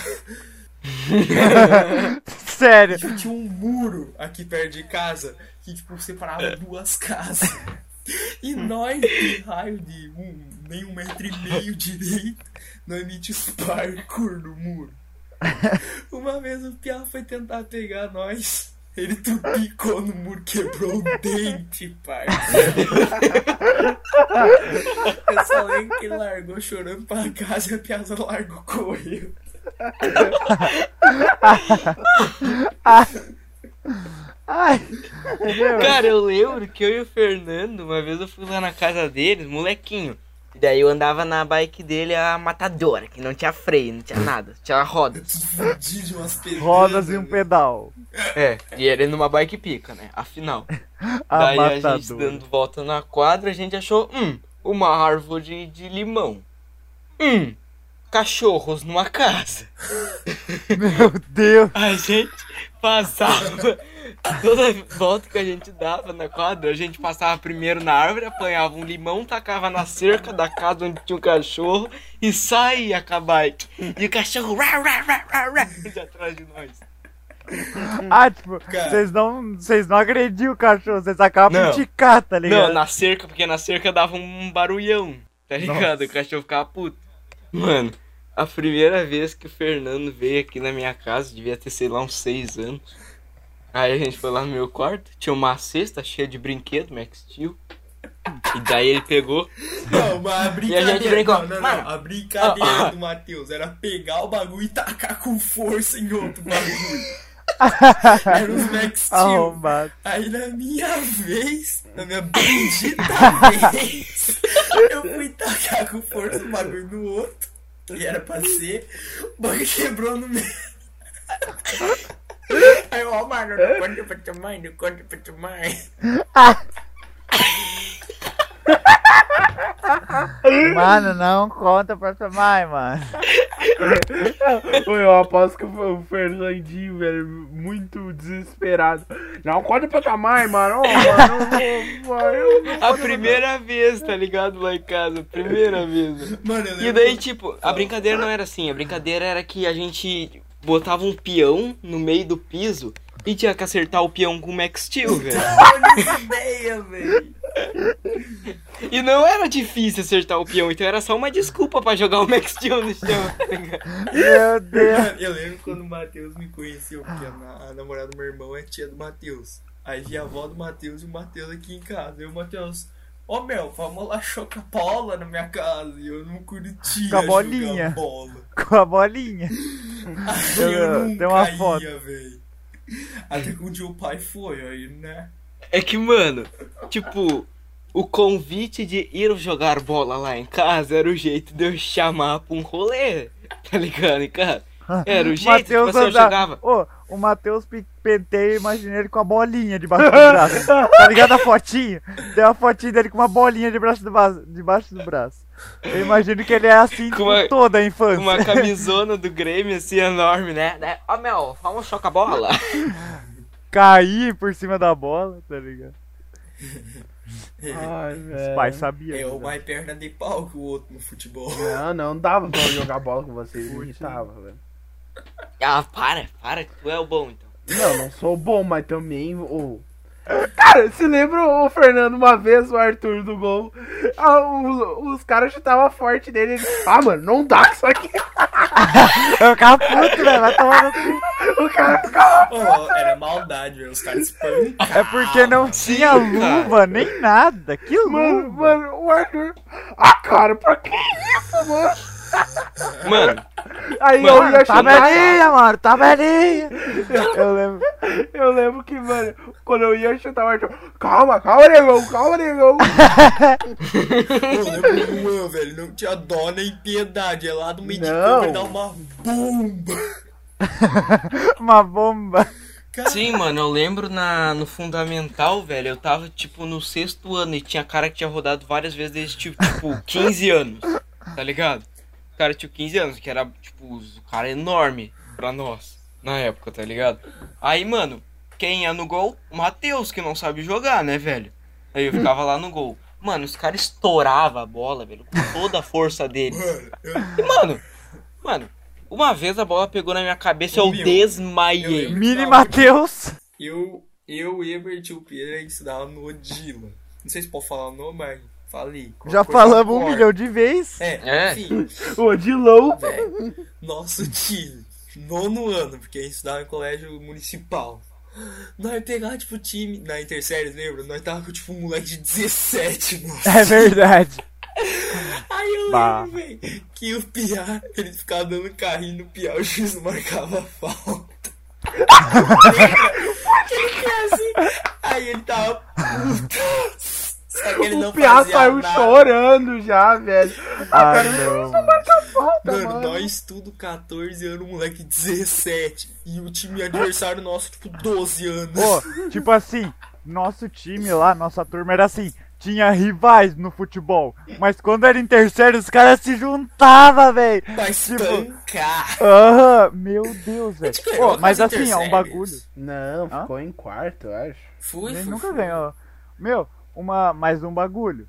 Sério. Tipo, tinha um muro aqui perto de casa que, tipo, separava duas casas. E nós, de raio de um, nem um metro e meio direito, nós metíamos parkour no muro. Uma vez o Piá foi tentar pegar nós. Ele tupicou no muro, quebrou o dente, parceiro. Eu só lembro que ele largou chorando pra casa e a Piazza largou correu. Ai. Cara, eu lembro que eu e o Fernando, uma vez eu fui lá na casa deles, molequinho. E daí eu andava na bike dele, a matadora, que não tinha freio, não tinha nada, tinha rodas. Fudido de umas pedras. rodas e um pedal. É, e ele numa bike pica, né? Afinal. A daí a gente matadora. dando volta na quadra, a gente achou, hum, uma árvore de limão. Hum, cachorros numa casa. Meu Deus. A gente passava. Toda volta que a gente dava na quadra, a gente passava primeiro na árvore, apanhava um limão, tacava na cerca da casa onde tinha o cachorro e saía com a bike. E o cachorro rá, rá, rá, rá, rá, de atrás de nós. Ah, tipo, vocês não, vocês não agrediam o cachorro, vocês acabam Não. de ticar, tá ligado? Não, na cerca, porque na cerca dava um barulhão, tá ligado? O cachorro ficava puto. Mano, a primeira vez que o Fernando veio aqui na minha casa, devia ter, sei lá, uns seis anos. Aí a gente foi lá no meu quarto, tinha uma cesta cheia de brinquedo, Max Steel. E daí ele pegou. Não, mas a brincadeira. gente brincou. Não, não, não. A brincadeira Ah, ah. do Matheus era pegar o bagulho e tacar com força em outro bagulho. Era os Max Steel. Arrombado. Aí na minha vez, na minha bendita vez, eu fui tacar com força o bagulho no outro. E era pra ser. O bagulho quebrou no meio. Aí, ó, mano, não conta pra tua mãe, não conta pra tua mãe. Mano, não conta pra sua mãe, mano. Eu aposto que o Fernandinho, velho, muito desesperado. Não, conta pra tua mãe, mano. Ô, mano, eu vou- A primeira vez, tá ligado? Lá em casa, primeira vez. Mano, E daí, tipo, a brincadeira não era assim. A brincadeira era que a gente botava um peão no meio do piso e tinha que acertar o peão com o Max Steel, velho. Olha essa ideia, velho. E não era difícil acertar o peão, então era só uma desculpa pra jogar o Max Steel no chão. tá? Meu Deus. Eu lembro quando o Matheus me conheceu, porque a, na- a namorada do meu irmão é tia do Matheus. Aí vi a avó do Matheus e o Matheus aqui em casa. E o Matheus, ô meu, vamos lá chocar bola na minha casa. E eu não curtia Com a bolinha. jogar bola. Com a bolinha. Aí Eu- eu não tem uma caía, foto. velho. Até que um dia o pai foi, aí, né? É que, mano, tipo, o convite de ir jogar bola lá em casa era o jeito de eu chamar pra um rolê, tá ligado, em casa? Era o jeito, tipo assim, eu anda- chegava. Ô, o Matheus pe- penteia, eu imaginei ele com a bolinha debaixo do braço. Tá ligado a fotinho? Tem uma fotinha dele com uma bolinha debaixo do, ba- debaixo do braço. Eu imagino que ele é assim Com uma- toda a infância. Uma camisona do Grêmio assim enorme, né? Né? Ó, meu, vamos chocar bola. cair por cima da bola, tá ligado? Ai, Os pais sabiam. É o né? mais perna de pau que o outro no futebol. Não, não dava pra eu jogar bola com vocês. Irritava, velho. Ah, para, para, que tu é o bom então. Não, não sou bom, mas também. ô. Cara, se lembra o Fernando uma vez, o Arthur do gol? Ah, os, os caras chutavam forte dele. Ele, ah, mano, não dá isso aqui. Eu ficava puto, velho. Vai tomar no cu. O cara ficava. Oh, era maldade, velho. Os caras. É porque não tinha cara. luva, nem nada. Que Mano, luva? mano, o Arthur. Ah, cara, pra que isso, mano? Mano, Aí Mano, eu ia Tá chutar. velhinha, mano, tá velhinha. Eu lembro. Eu lembro que, mano, quando eu ia chutar o Arthur. Calma, calma, negão, calma, negão. Eu lembro do Luan, velho. Não tinha dó nem piedade. É lá do meio de Não. ele dá uma bomba. Uma bomba. sim, mano, eu lembro na, no Fundamental, velho, eu tava, tipo, no sexto ano e tinha cara que tinha rodado várias vezes desde, tipo, tipo 15 anos, tá ligado? O cara tinha 15 anos, que era, tipo, o cara enorme pra nós, na época, tá ligado? Aí, mano, quem ia no gol? O Matheus, que não sabe jogar, né, velho? Aí eu ficava lá no gol. Mano, os caras estouravam a bola, velho, com toda a força deles. Mano, eu, E, mano, mano, uma vez a bola pegou na minha cabeça e eu meu, desmaiei. eu- Mini Matheus. eu, eu, o Ebert e o Pedro, a gente estudava no Odila. Não sei se pode falar o nome, mas falei. Já falamos um milhão de vezes. É, É. enfim. Ô, Dilão. velho, nosso time, nono ano, porque a gente estudava em colégio municipal. Nós pegava, tipo, time na Interséries, lembra? Nós tava com, tipo, um moleque de 17, nossa. É verdade. Aí eu Bah. lembro, velho, que o Piá, ele ficava dando carrinho no Piá, o juiz não marcava falta. ele quer assim, aí ele tava puto. Só que ele não O Piá fazia saiu nada. chorando já, velho. Ah, não. Volta, Mano, mano. nós tudo 14 anos, moleque 17. E o time adversário nosso, tipo, 12 anos. Pô, tipo assim, nosso time lá, nossa turma era assim. Tinha rivais no futebol. Mas quando era em terceiro, os caras se juntavam, velho. pra espancar. Aham, meu Deus, velho. Pô, mas nas assim, é um bagulho. Não, Hã? ficou em quarto, eu acho. Fui, Ele fui, nunca fui. ganhou. Meu, uma, mais um bagulho.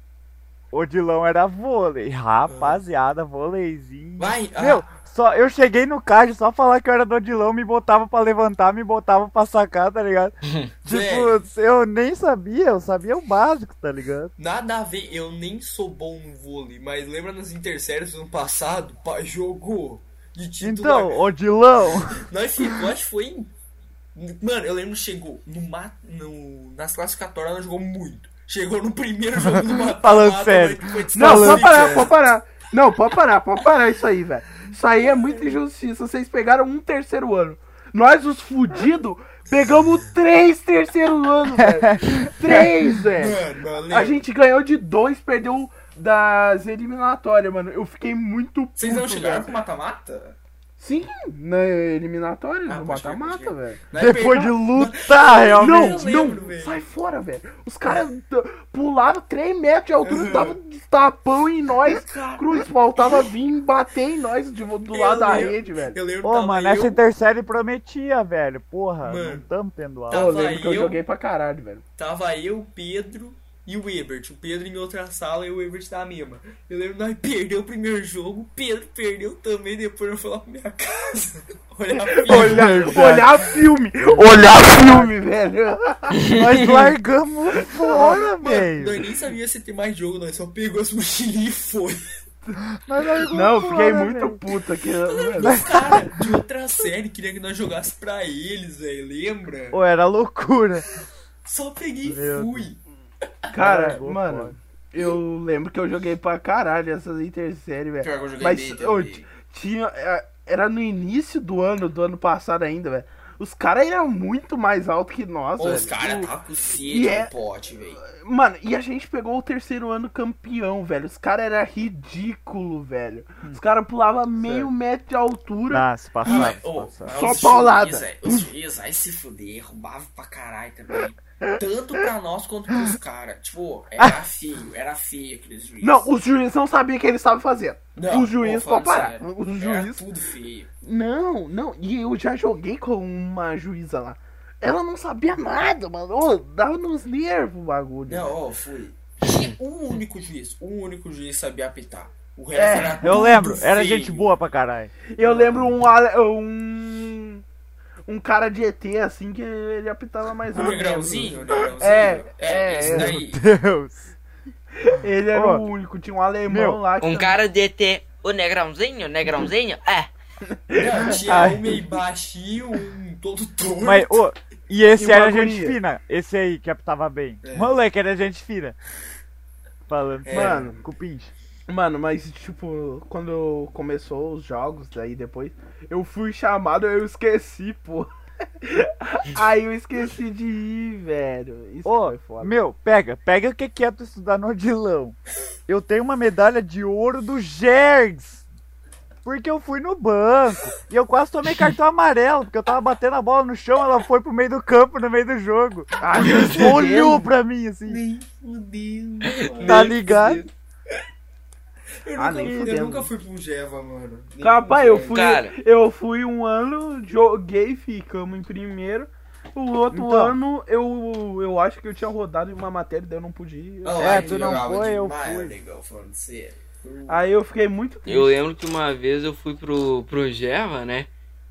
Odilão era vôlei. Rapaziada, vôleizinho. Vai, ah, Meu, só, eu cheguei no card só falar que eu era do Odilão, me botava pra levantar, me botava pra sacar, tá ligado? Tipo, eu nem sabia, eu sabia o básico, tá ligado? Nada a ver, eu nem sou bom no vôlei, mas lembra nas interséries do ano passado? Pá, jogou de titular. Então, Odilão, Nós ficou, acho que foi. Mano, eu lembro que chegou no, no... nas classificatórias, nós jogou muito. Chegou no primeiro jogo do mata Falando sério. Não, pode parar, sério. pode parar. Não, pode parar, pode parar isso aí, velho. Isso aí é muita injustiça. Vocês pegaram um terceiro ano. Nós, os fudidos, pegamos três terceiro ano, velho. Três, velho. A gente ganhou de dois, perdeu das eliminatórias, mano. Eu fiquei muito Vocês não chegaram velho. com mata-mata? Sim, na eliminatória, Ah, no mata-mata, velho. Depois de perdemos- lutar, Não, realmente. Eu lembro, não, velho. sai fora, velho. Os caras t- pularam 3 metros de altura, tava de tapão em nós. Cruz, faltava vir bater em nós de, do Eu lado da lembro. rede, velho. Eu lembro Ô, tava mano, eu, essa intersérie prometia, velho. Porra, Mano, não tamo tendo aula. Eu lembro que eu eu- joguei pra caralho, velho. Tava eu, Pedro e o Ebert. O Pedro em outra sala e o Ebert na mesma. Eu lembro que nós perdeu o primeiro jogo, o Pedro perdeu também, depois eu fui lá pra minha casa. Olhar filme. Olhar, olhar filme, olhar filme, velho. Nós largamos fora, Mano, nós velho. nem sabia se tem mais jogo, nós só pegou as mochilinhas e foi. Não, eu fiquei fora, muito velho. puto aqui. Os caras de outra série queriam que nós jogássemos pra eles, velho, lembra? Pô, era loucura. Só peguei e fui. Cara, mano, fora. eu lembro que eu joguei pra caralho essas interséries, velho. Pior que eu joguei Mas também. tinha. é, Era no início do ano, do ano passado ainda, velho. Os caras eram muito mais altos que nós, Ô, velho. os caras estavam com sede é- pote, velho. Mano, e a gente pegou o terceiro ano campeão, velho. Os caras eram ridículo, velho. Os caras pulavam meio metro de altura. Ah, se passava, mas Só paulada. juiz, Os juízes, aí se fuder, roubava pra caralho também. Tanto pra nós quanto pros caras. Tipo, era feio, era feio aqueles juízes. Não, os juízes não sabiam o que eles estavam fazendo. Não, os juízes pode parar. Os Era juízes. tudo feio. Não, não. E eu já joguei com uma juíza lá. ela não sabia nada, mano. Ô, dava nos nervos o bagulho. Não, ó, fui. Tinha um único juiz. Um único juiz sabia apitar. O resto É, era Eu lembro, era feio. gente boa pra caralho. Eu lembro um, um. Um cara de ET assim que ele apitava mais O ou menos. negrãozinho, o negrãozinho. É, é, é, esse é. daí. Deus. Ele era Ô, o único, tinha um alemão meu, lá que. Um cara de ET, o negrãozinho, negrãozinho, é. Não, tinha Ai. um meio baixinho, um todo torto. Mas, ô, e esse E era agonia. gente fina. Esse aí que apitava bem. É. Moleque, era gente fina. Falando. É. Mano, o pinche. Mano, mas tipo, quando começou os jogos, daí depois, eu fui chamado, eu esqueci, pô. Aí eu esqueci de ir, velho. Isso Ô, foi foda. meu, pega, pega o que que é tu estudar no Odilão. Eu tenho uma medalha de ouro do Jergs. Porque eu fui no banco. E eu quase tomei cartão amarelo. Porque eu tava batendo a bola no chão, ela foi pro meio do campo, no meio do jogo. Deus. olhou pra mim assim. Nem fudendo. Tá ligado? Eu, Ah, nunca, nem eu fudendo. nunca fui pro Jeva, mano. Capaz, eu fui, Cara. eu fui um ano, joguei, ficamos em primeiro. O outro Então. ano, eu, eu acho que eu tinha rodado em uma matéria, daí eu não podia ir. Não, É, aí tu não foi, eu fui. Sério. Aí eu fiquei muito triste. Eu lembro que uma vez eu fui pro, pro Jeva, né?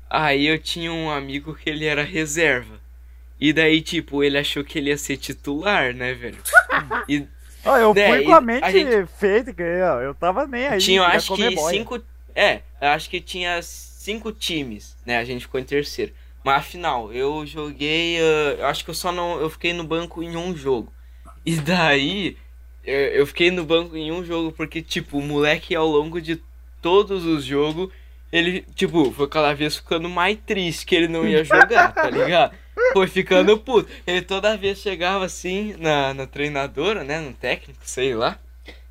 Aí eu tinha um amigo que ele era reserva. E daí, tipo, ele achou que ele ia ser titular, né, velho? E Ó, eu É, fui com a a mente gente- feita, eu tava nem aí. tinha, acho que boia. cinco. É, eu acho que tinha cinco times, né? A gente ficou em terceiro. Mas afinal, eu joguei. ah, eu acho que eu só não. Eu fiquei no banco em um jogo. E daí. Eu eu fiquei no banco em um jogo porque, tipo, o moleque ao longo de todos os jogos, ele, tipo, foi cada vez ficando mais triste que ele não ia jogar, tá ligado? Foi ficando puto. Ele toda vez chegava assim na, na treinadora, né? No técnico, sei lá.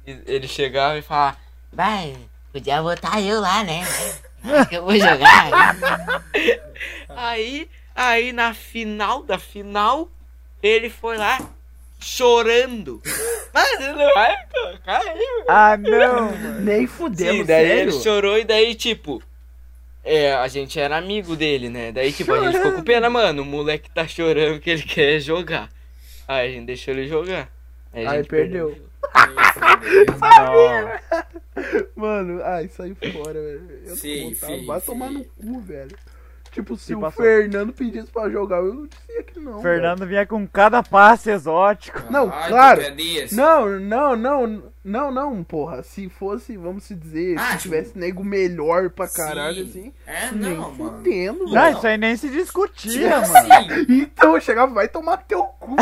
Ele chegava e falava, vai, podia botar eu lá, né? Que eu vou jogar. aí, aí na final da final, ele foi lá chorando. Mas ele não vai colocar aí. Ah, não. Nem fudendo, Sim, daí sério. ele chorou e daí, tipo. É, a gente era amigo dele, né? Daí, tipo, a gente ficou com pena, mano. O moleque tá chorando que ele quer jogar. Aí a gente deixou ele jogar. a Aí gente perdeu. jogo. Nossa. Mano, ai, saiu fora, velho. Eu tô Sim, sim, Vai sim. tomar no cu, velho. Tipo, se Se o passou. Fernando pedisse pra jogar, eu não dizia que não. Fernando vinha com cada passe exótico. Não, Ai, claro. é desse. Não, não, não, não, não, porra. Se fosse, vamos se dizer, Ah, se tivesse nego melhor pra caralho, Sim. assim. É, nem não, mano. fudendo, Não. Ah, velho. isso aí nem se Tipo discutia, mano. assim, Então eu chegava, vai tomar teu cu,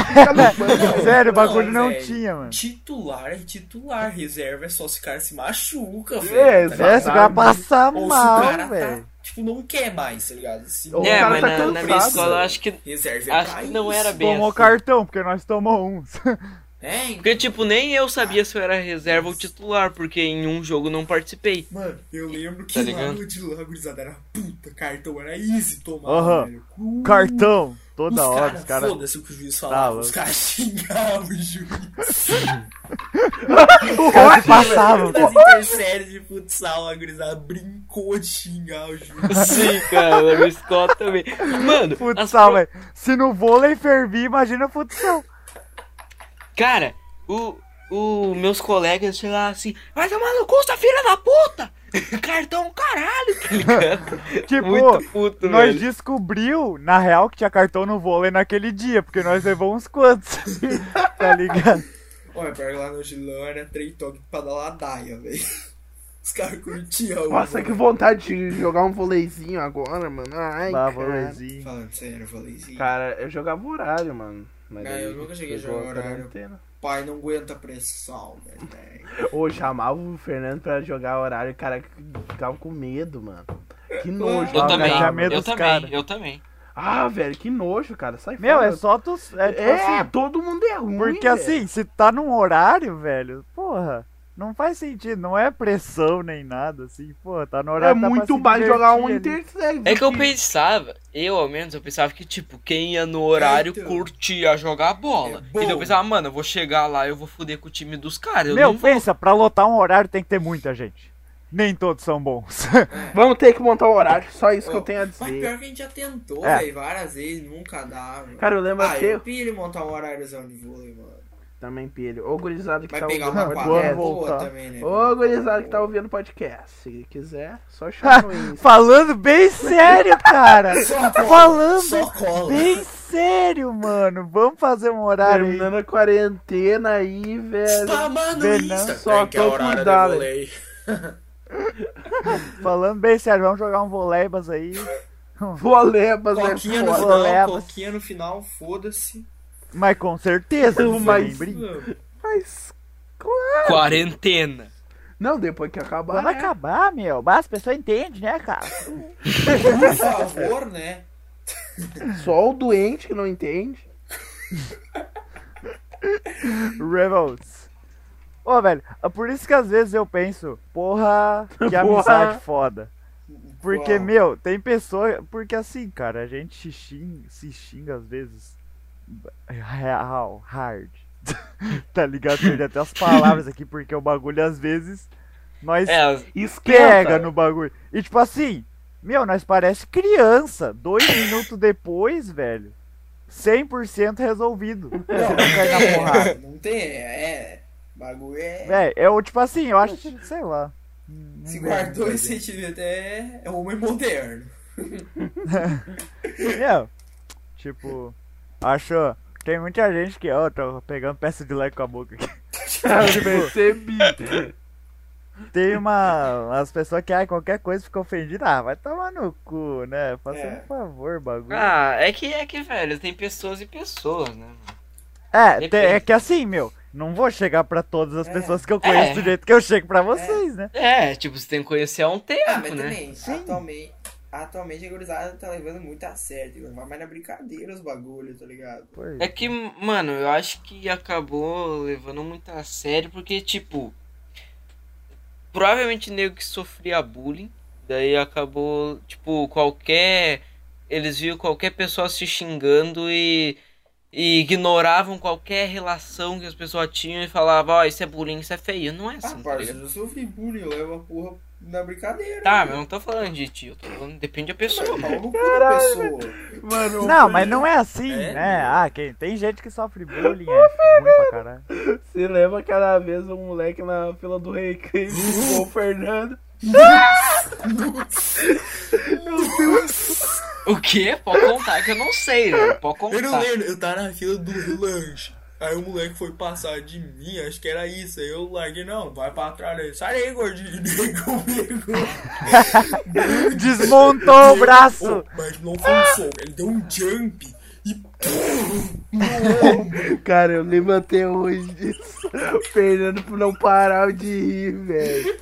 banco. Sério, o bagulho não, velho. tinha, mano. Titular é titular, reserva é só se o cara se machuca, velho. É, tá. É, se o cara passar Ou mal, cara velho. Tipo, não quer mais, tá ligado? Se o É, cara mas tá na, na minha cansado, escola eu acho que. reserva Acho que não era bem Tomou assim. cartão, porque nós tomamos uns. É, Porque, tipo, nem eu sabia se eu era reserva ou titular, porque em um jogo não participei. Mano, eu lembro que Tá lá no de lá, gurizada, era puta, cartão era easy tomar, Aham. velho. Uh, Cartão, toda os hora, cara, os caras. Foda-se o que o juiz Tá falava, os caras xingavam o juiz. Os caras se passavam. Nas interséries de futsal, a gurizada brincou de xingar o juiz. Sim, cara, minha escola também. Mano, Futsal, pro- velho. Se no vôlei fervir, imagina futsal. Cara, o, o meus colegas chegavam assim, vai tomar no cu, sua filha da puta! Cartão caralho, tá ligado? Tipo, Muito puto, nós velho. descobriu, na real, que tinha cartão no vôlei naquele dia, porque nós levamos uns quantos. tá ligado? Olha, pior lá no Gilão era toques pra dar ladaia, velho. Os caras curtiam. Nossa, mano. que vontade de jogar um voleizinho agora, mano. Ai, Lá, cara. vôleizinho. Falando sério, assim. Cara, eu jogava horário, mano. Mas daí eu nunca cheguei a jogar horário. Pai não aguenta pressão, né, velho. Ou chamava o Fernando pra jogar horário, o cara ficava com medo, mano. Que nojo. Eu Ah, também, eu também, cara. eu também. Ah, velho, que nojo, cara. Sai Meu, fora. é só tu. É, tipo É, assim, todo mundo é ruim. Porque velho. assim, se tá num horário, velho, porra, não faz sentido, não é pressão nem nada, assim, porra, tá no É horário. pra muito mais jogar um intersex. É que eu pensava, eu ao menos, eu pensava que, tipo, quem ia no horário então. curtia jogar bola. É então eu pensava, mano, eu vou chegar lá, eu vou foder com o time dos caras. Eu Meu, não vou. pensa, pra lotar um horário tem que ter muita gente. nem todos são bons. Vamos ter que montar um horário, só isso que eu tenho a Mas dizer. pior que a gente já tentou, É. velho, várias vezes, nunca dá. mano. Cara, eu lembro ah, até. eu pilho montar um horáriozão de vôlei, mano. Também pilho. Ô, gurizada que Vai tá pegar ouvindo uma o podcast. boa também, né? Ô, gurizada que tá ouvindo o podcast. Se quiser, só chamar no Insta. Falando bem sério, cara. Falando bem sério, mano. Vamos fazer um horário aí. Terminando a quarentena aí, velho. Spamar no Fernando, Insta. só que é tô horário cuidado. Falando bem sério, vamos jogar um voleibas aí. Volebas é Coquinha no final, coquinha no final, foda-se. Mas com certeza, Mas- mas... Mas. Quarentena. Não, depois que acabar. Quando né? acabar, meu, mas as pessoas entendem, né, cara? Por favor, né? Só o doente que não entende. Revolts. Ô, velho, é por isso que às vezes eu penso, porra, que amizade foda. Porque, Uau. meu, tem pessoa. Porque assim, cara, a gente se xinga, se xinga às vezes. Real, hard. tá ligado? Perdi até as palavras aqui, porque o bagulho às vezes. Nós É, Esquenta. pega no bagulho. E tipo assim, meu, nós parece criança. Dois minutos depois, velho. 100% resolvido. Não cai na porrada. É, não tem, é. Bagulho é. Véi, é o tipo assim, eu acho que, sei lá. Se Não guardou esse sentimento, é, é homem moderno. Meu, tipo, acho. Tem muita gente que, ó, tô pegando peça de leque com a boca aqui. Eu percebi. Tem uma. As pessoas que, ai, qualquer coisa fica ofendida. Ah, vai tomar no cu, né? Faça É. um favor, bagulho. ah, é que é que, velho, tem pessoas e pessoas, né? mano? é, te- depende. é que assim, meu, não vou chegar pra todas as É. pessoas que eu conheço É. do jeito que eu chego pra vocês, né? É, tipo, você tem que conhecer há um tempo, Ah, mas né? também, Sim. atualmente, atualmente a gurizada tá levando muito a sério. Não vai mais na brincadeira os bagulhos, tá ligado? É que, mano, eu acho que acabou levando muito a sério, porque, tipo, provavelmente nego que sofria bullying, daí acabou, tipo, qualquer. Eles viam qualquer pessoa se xingando e, e ignoravam qualquer relação que as pessoas tinham e falavam, ó, isso é bullying, isso é feio. Não é Ah, assim, tá ligado? parceiro, eu sofri bullying, eu levo a porra na brincadeira. Tá, mas eu não tô falando de ti, eu tô falando, depende da pessoa. Pau no cu da pessoa. Mano, Não, mas não é assim, É, né? Ah, quem, tem gente que sofre bullying, é ruim pra caralho. Você lembra aquela vez um moleque na fila do recreio com o Fernando? O quê? Pode contar que eu não sei, né? Pode contar. Eu não lembro, eu tava na fila do lanche. Aí o moleque foi passar de mim, acho que era isso. Aí eu larguei, não, vai pra trás aí. Sai daí, gordinho. Nego pegou. Desmontou o braço! Oh, mas não foi um soco, ele deu um jump e. Cara, eu lembro até hoje disso. Fernando por não parar de rir, velho.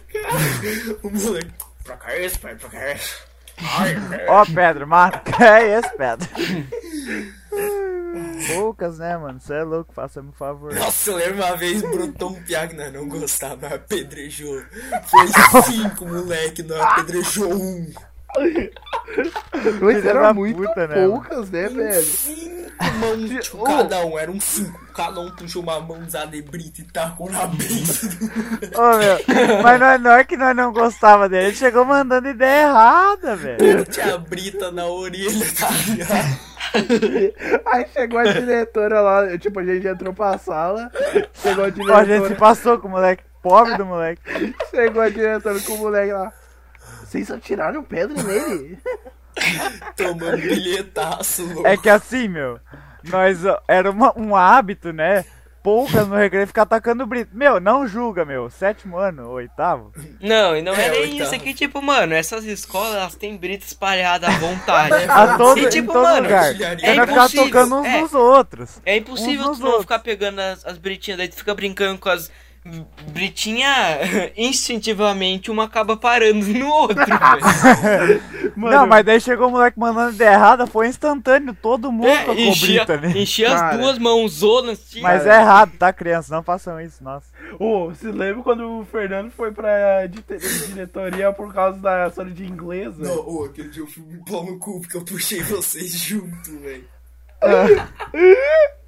O moleque. Pra cá é esse, pai, pra cá é esse. Ó, Pedro, mata. É esse, Pedro. Poucas, né, mano? Você é louco, faça-me um favor. Nossa, eu lembro uma vez brotou um piá que nós não gostava, nós apedrejou. Foi cinco moleque, nós apedrejou um. Mas era muito puta, né, poucas, né, velho? Cinco mãos, tipo, cada um, era um cinco. Cada um puxou uma mãozada de brita e tacou na brita. Ô, meu, mas não é, não é que nós não gostava dele, ele chegou mandando ideia errada, velho. Tinha brita na orelha, tá ligado? Aí chegou a diretora lá, tipo, a gente entrou pra sala, chegou a Ó, a gente se diretora, passou com o moleque, pobre do moleque. chegou a diretora com o moleque lá. Vocês atiraram pedra nele? Tomando bilhetaço, louco. É que assim, meu, nós, era uma- um hábito, né? Poucas no recreio ficar atacando brito. Meu, não julga, meu. Sétimo ano, oitavo. Não, e não é, É, nem oitavo. isso aqui, tipo, mano, essas escolas, elas têm brita espalhada à vontade. A todo, E, tipo, em todo mano, lugar. É é nós ficar impossível, tocando uns é. nos outros. É impossível tu não outros. ficar pegando as, as britinhas, daí tu fica brincando com as britinhas, instintivamente uma acaba parando no outro. Mano, não, mas daí chegou o moleque mandando ideia errada, foi instantâneo. Todo mundo É, tocou enchia, brita, né? enchia Cara. as duas mãozonas, assim. Mas é errado, tá, criança? Não façam isso, nossa. Ô, você lembra quando o Fernando foi pra diretoria por causa da sala de inglês? Não, velho? ô, aquele dia eu fui me pau no cu porque eu puxei vocês junto, velho.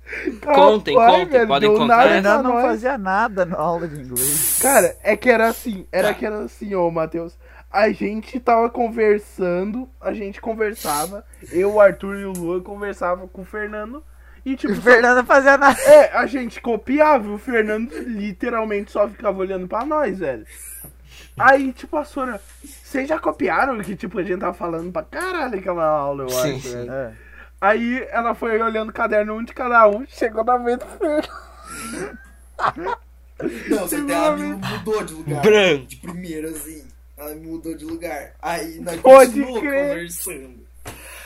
Contem, Rapaz, contem, velho, podem contar. nada O Renan pra não fazia nada na aula de inglês. Cara, é que era assim, era que era assim, ô Matheus. A gente tava conversando, a gente conversava, eu, o Arthur e o Luan conversava com o Fernando. E tipo, O Fernando não fazia nada. é, a gente copiava, o Fernando literalmente só ficava olhando pra nós, velho. Aí, tipo, a Sora, vocês já copiaram que, tipo, a gente tava falando pra caralho aquela aula, eu Sim, acho, sim. velho. É. Aí ela foi olhando o caderno um de cada um, chegou na vez do Fernando. Não, você tem a Mila mudou de lugar. Branco. De primeira, assim. Ela mudou de lugar. Aí nós Pode continuou crer. conversando.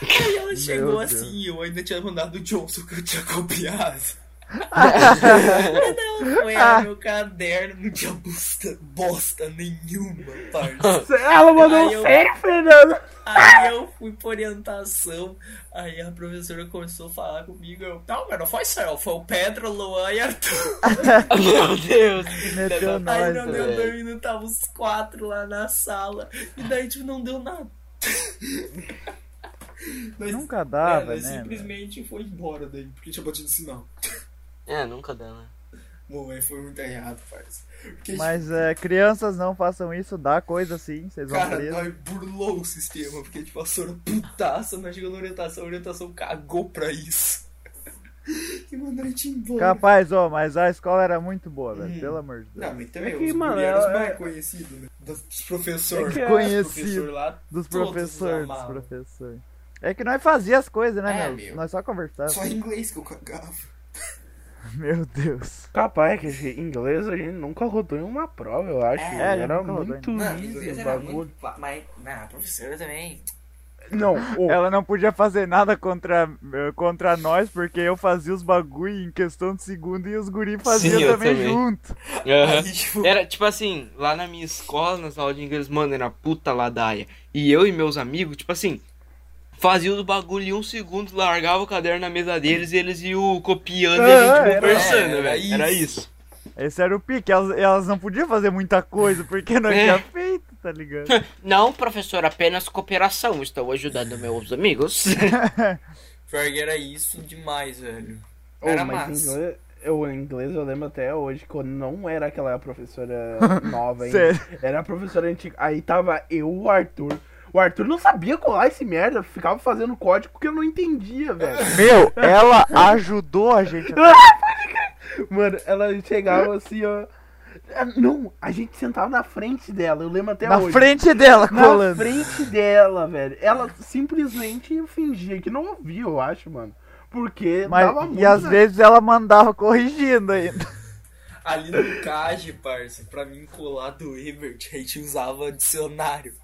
Aí ela chegou Deus. assim, eu ainda tinha mandado o Johnson que eu tinha copiado. Não, foi Ah. no meu caderno, não tinha bosta, bosta nenhuma, parça. Ela mandou Aí um eu- sério, Fernando. Aí eu fui por orientação, aí a professora começou a falar comigo, eu, não, mas não foi só eu, foi o Pedro, o Luan e Arthur. Meu Deus. Meteu Aí nós, não deu dois minutos, tava os quatro lá na sala. E daí, tipo, não deu nada. Nós- Nunca é, dava, nós né? simplesmente foi embora daí, porque tinha batido sinal. É, nunca dá, né? Bom, aí foi muito errado, parça. Porque, Mas é, crianças não façam isso, dá coisa assim, vocês vão cara, nós burlou o sistema, porque, tipo, a Sora putaça, nós chegou na orientação, a orientação cagou pra isso. E mandou a gente embora. Capaz, ó, mas a escola era muito boa, velho, Hum. pelo amor de Deus. Não, mas também É que, os mano, é- mais é- conhecidos, né? Dos professores. É que é- Conhecido. professores lá, Dos professores, dos professores. É que nós fazia as coisas, né, É, meu? meu. Nós só conversava. Só em inglês que eu cagava. Meu Deus. Capaz que esse inglês a gente nunca rodou em uma prova, eu acho. É, era muito liso o bagulho. muito... Mas, não, a professora também... Não, ô, Ela não podia fazer nada contra, eh, contra nós, porque eu fazia os bagulho em questão de segundo e os guri faziam Sim, também, também. junto. Aham. Aí, tipo, Era tipo assim, lá na minha escola, nas aulas de inglês, mano, era puta ladaia. E eu e meus amigos, tipo assim, faziam o bagulho em um segundo, largava o caderno na mesa deles e eles iam copiando e a Ah, gente era- conversando, era velho. Era isso. isso. Esse era o pique, elas, elas não podiam fazer muita coisa, porque não É. tinha feito, tá ligado? Não, professor, apenas cooperação. Estou ajudando meus amigos. que era isso demais, velho. Era mas massa. inglês, eu, inglês eu lembro até hoje, quando não era aquela professora nova ainda. Sério. Era a professora antiga. Aí tava eu, o Arthur. O Arthur não sabia colar esse merda, ficava fazendo código que eu não entendia, velho. Meu, ela ajudou a gente. Mano, ela chegava assim, ó. Ah, Não, a gente sentava na frente dela, eu lembro até Na hoje. frente dela, Na colando. frente dela, velho. Ela simplesmente fingia que não ouvia, eu acho, mano. Porque Mas, dava muito. e às na- vezes ela mandava corrigindo ainda. Ali no CAGE, parça, pra mim colar do Ebert, a gente usava dicionário.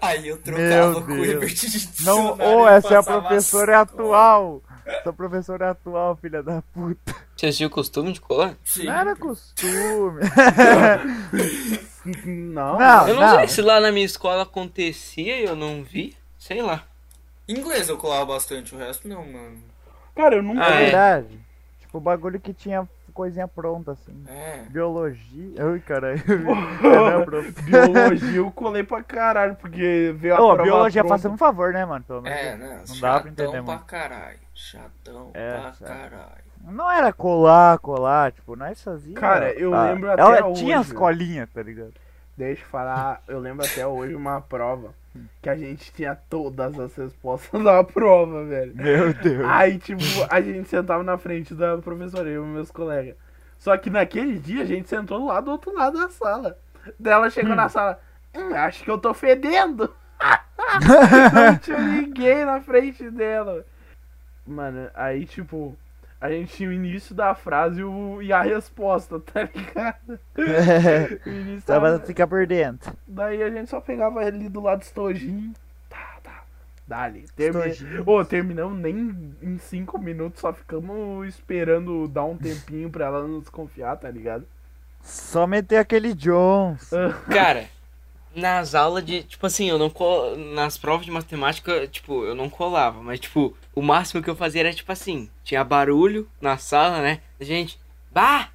Aí eu trocava com o Deus. Ebert de Não, ou essa é a professora é atual. Essa professora é atual, filha da puta. Vocês tinham costume de colar? Sim. Não era costume. Não, Não. Eu não, sei se lá na minha escola acontecia e eu não vi. Sei lá. Inglês eu colava bastante, o resto não, mano. Cara, eu nunca. Ah, é. verdade. Tipo, o bagulho que tinha coisinha pronta, assim. É. Biologia. Ai, caralho. É? Biologia eu colei pra caralho, porque veio a Ô, prova biologia, pronta. faça um favor, né, mano? Pelo menos. É, né? Não dá pra entender pra caralho. Chatão É, pra chato. caralho. Não era colar, colar, tipo, nós fazíamos. Cara, eu ah, lembro até Ela hoje. tinha as colinhas, tá ligado? Deixa eu falar, eu lembro até hoje uma prova que a gente tinha todas as respostas da prova, velho. Meu Deus. Aí, tipo, a gente sentava na frente da professora, eu e meus colegas. Só que naquele dia a gente sentou lá do outro lado da sala. Daí ela chegou na sala, hum, acho que eu tô fedendo. Não tinha ninguém na frente dela. Mano, aí, tipo, a gente tinha o início da frase e, o, e a resposta, tá ligado? O início Só pra da- ficar por dentro. Daí a gente só pegava ali do lado do estojinho. Tá, tá. Dali. Termi... Ô, terminamos nem em cinco minutos, só ficamos esperando dar um tempinho pra ela não desconfiar, tá ligado? Só meter aquele Jones. Cara, nas aulas de. Tipo assim, eu não col... Nas provas de matemática, tipo, eu não colava, mas, tipo, o máximo que eu fazia era, tipo assim, tinha barulho na sala, né? Gente, bah,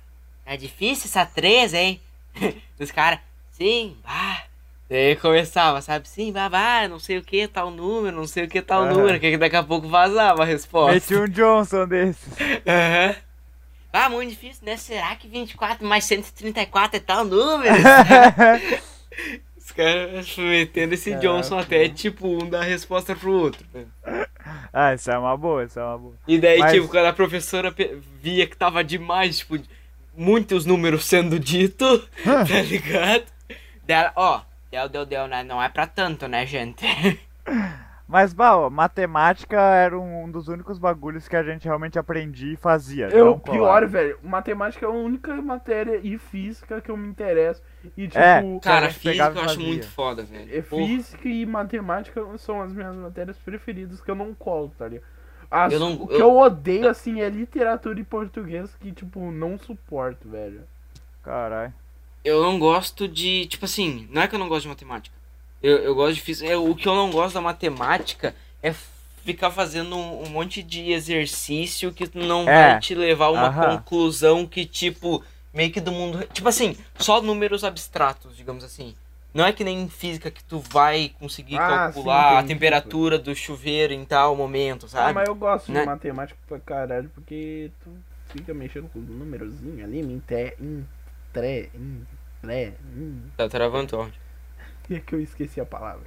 é difícil essa 3, hein? Os caras, sim, bah, Daí começava, sabe, sim, babá, não sei o que, tal número, não sei o que, tal Aham. número, que daqui a pouco vazava a resposta. Meti um Johnson desses. Aham. Ah, muito difícil, né? Será que 24 mais 134 é tal número? Os caras metendo esse Caraca. Johnson até, tipo, um dar resposta pro outro. né? Ah, isso é uma boa, isso é uma boa. E daí, Mas- tipo, quando a professora via que tava demais, tipo, muitos números sendo dito, tá ligado? Dela, ó, deu, deu, deu, né? Não é pra tanto, né, gente? Mas, bah, matemática era um dos únicos bagulhos que a gente realmente aprendia e fazia. Eu, não pior, velho, matemática é a única matéria e física que eu me interesso. E, tipo, É, Cara, física eu acho muito foda, velho. é física e matemática são as minhas matérias preferidas que eu não colo, tá ligado? As- Eu não- o que eu- eu odeio, assim, é literatura e português que, tipo, não suporto, velho. Caralho. Eu não gosto de. Tipo assim, não é que eu não gosto de matemática. Eu, eu gosto de física. é, o que eu não gosto da matemática é ficar fazendo um, um monte de exercício que não É. vai te levar a uma Aham. conclusão que, tipo, meio que do mundo. Tipo assim, só números abstratos, digamos assim. Não é que nem em física que tu vai conseguir Ah, sim, calcular a entendi. temperatura do chuveiro em tal momento, Ah, sabe? mas eu gosto Né? de matemática pra caralho, porque tu fica mexendo com o númerozinho ali, me entre, entre, hum. Tá travando áudio. E é que eu esqueci a palavra.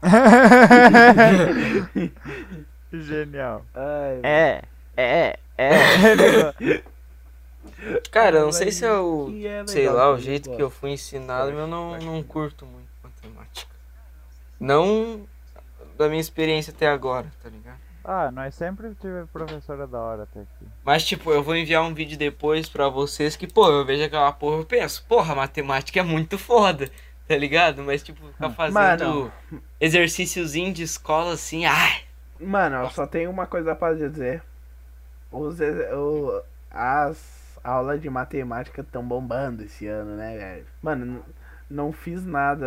Genial. Ai, É, é, é. Cara, eu não sei se eu. que é sei lá, o jeito que eu fui ensinado, eu não, não curto muito matemática. Não da minha experiência até agora, tá ligado? ah, nós sempre tivemos professora da hora até aqui. Mas, tipo, eu vou enviar um vídeo depois pra vocês que, pô, eu vejo aquela porra, eu penso, porra, matemática é muito foda, tá ligado? Mas, tipo, ficar fazendo Mano. exercíciozinho de escola assim, ai. Mano, eu só tenho uma coisa pra dizer. Os, o- as aulas de matemática estão bombando esse ano, né, velho? Mano, não fiz nada.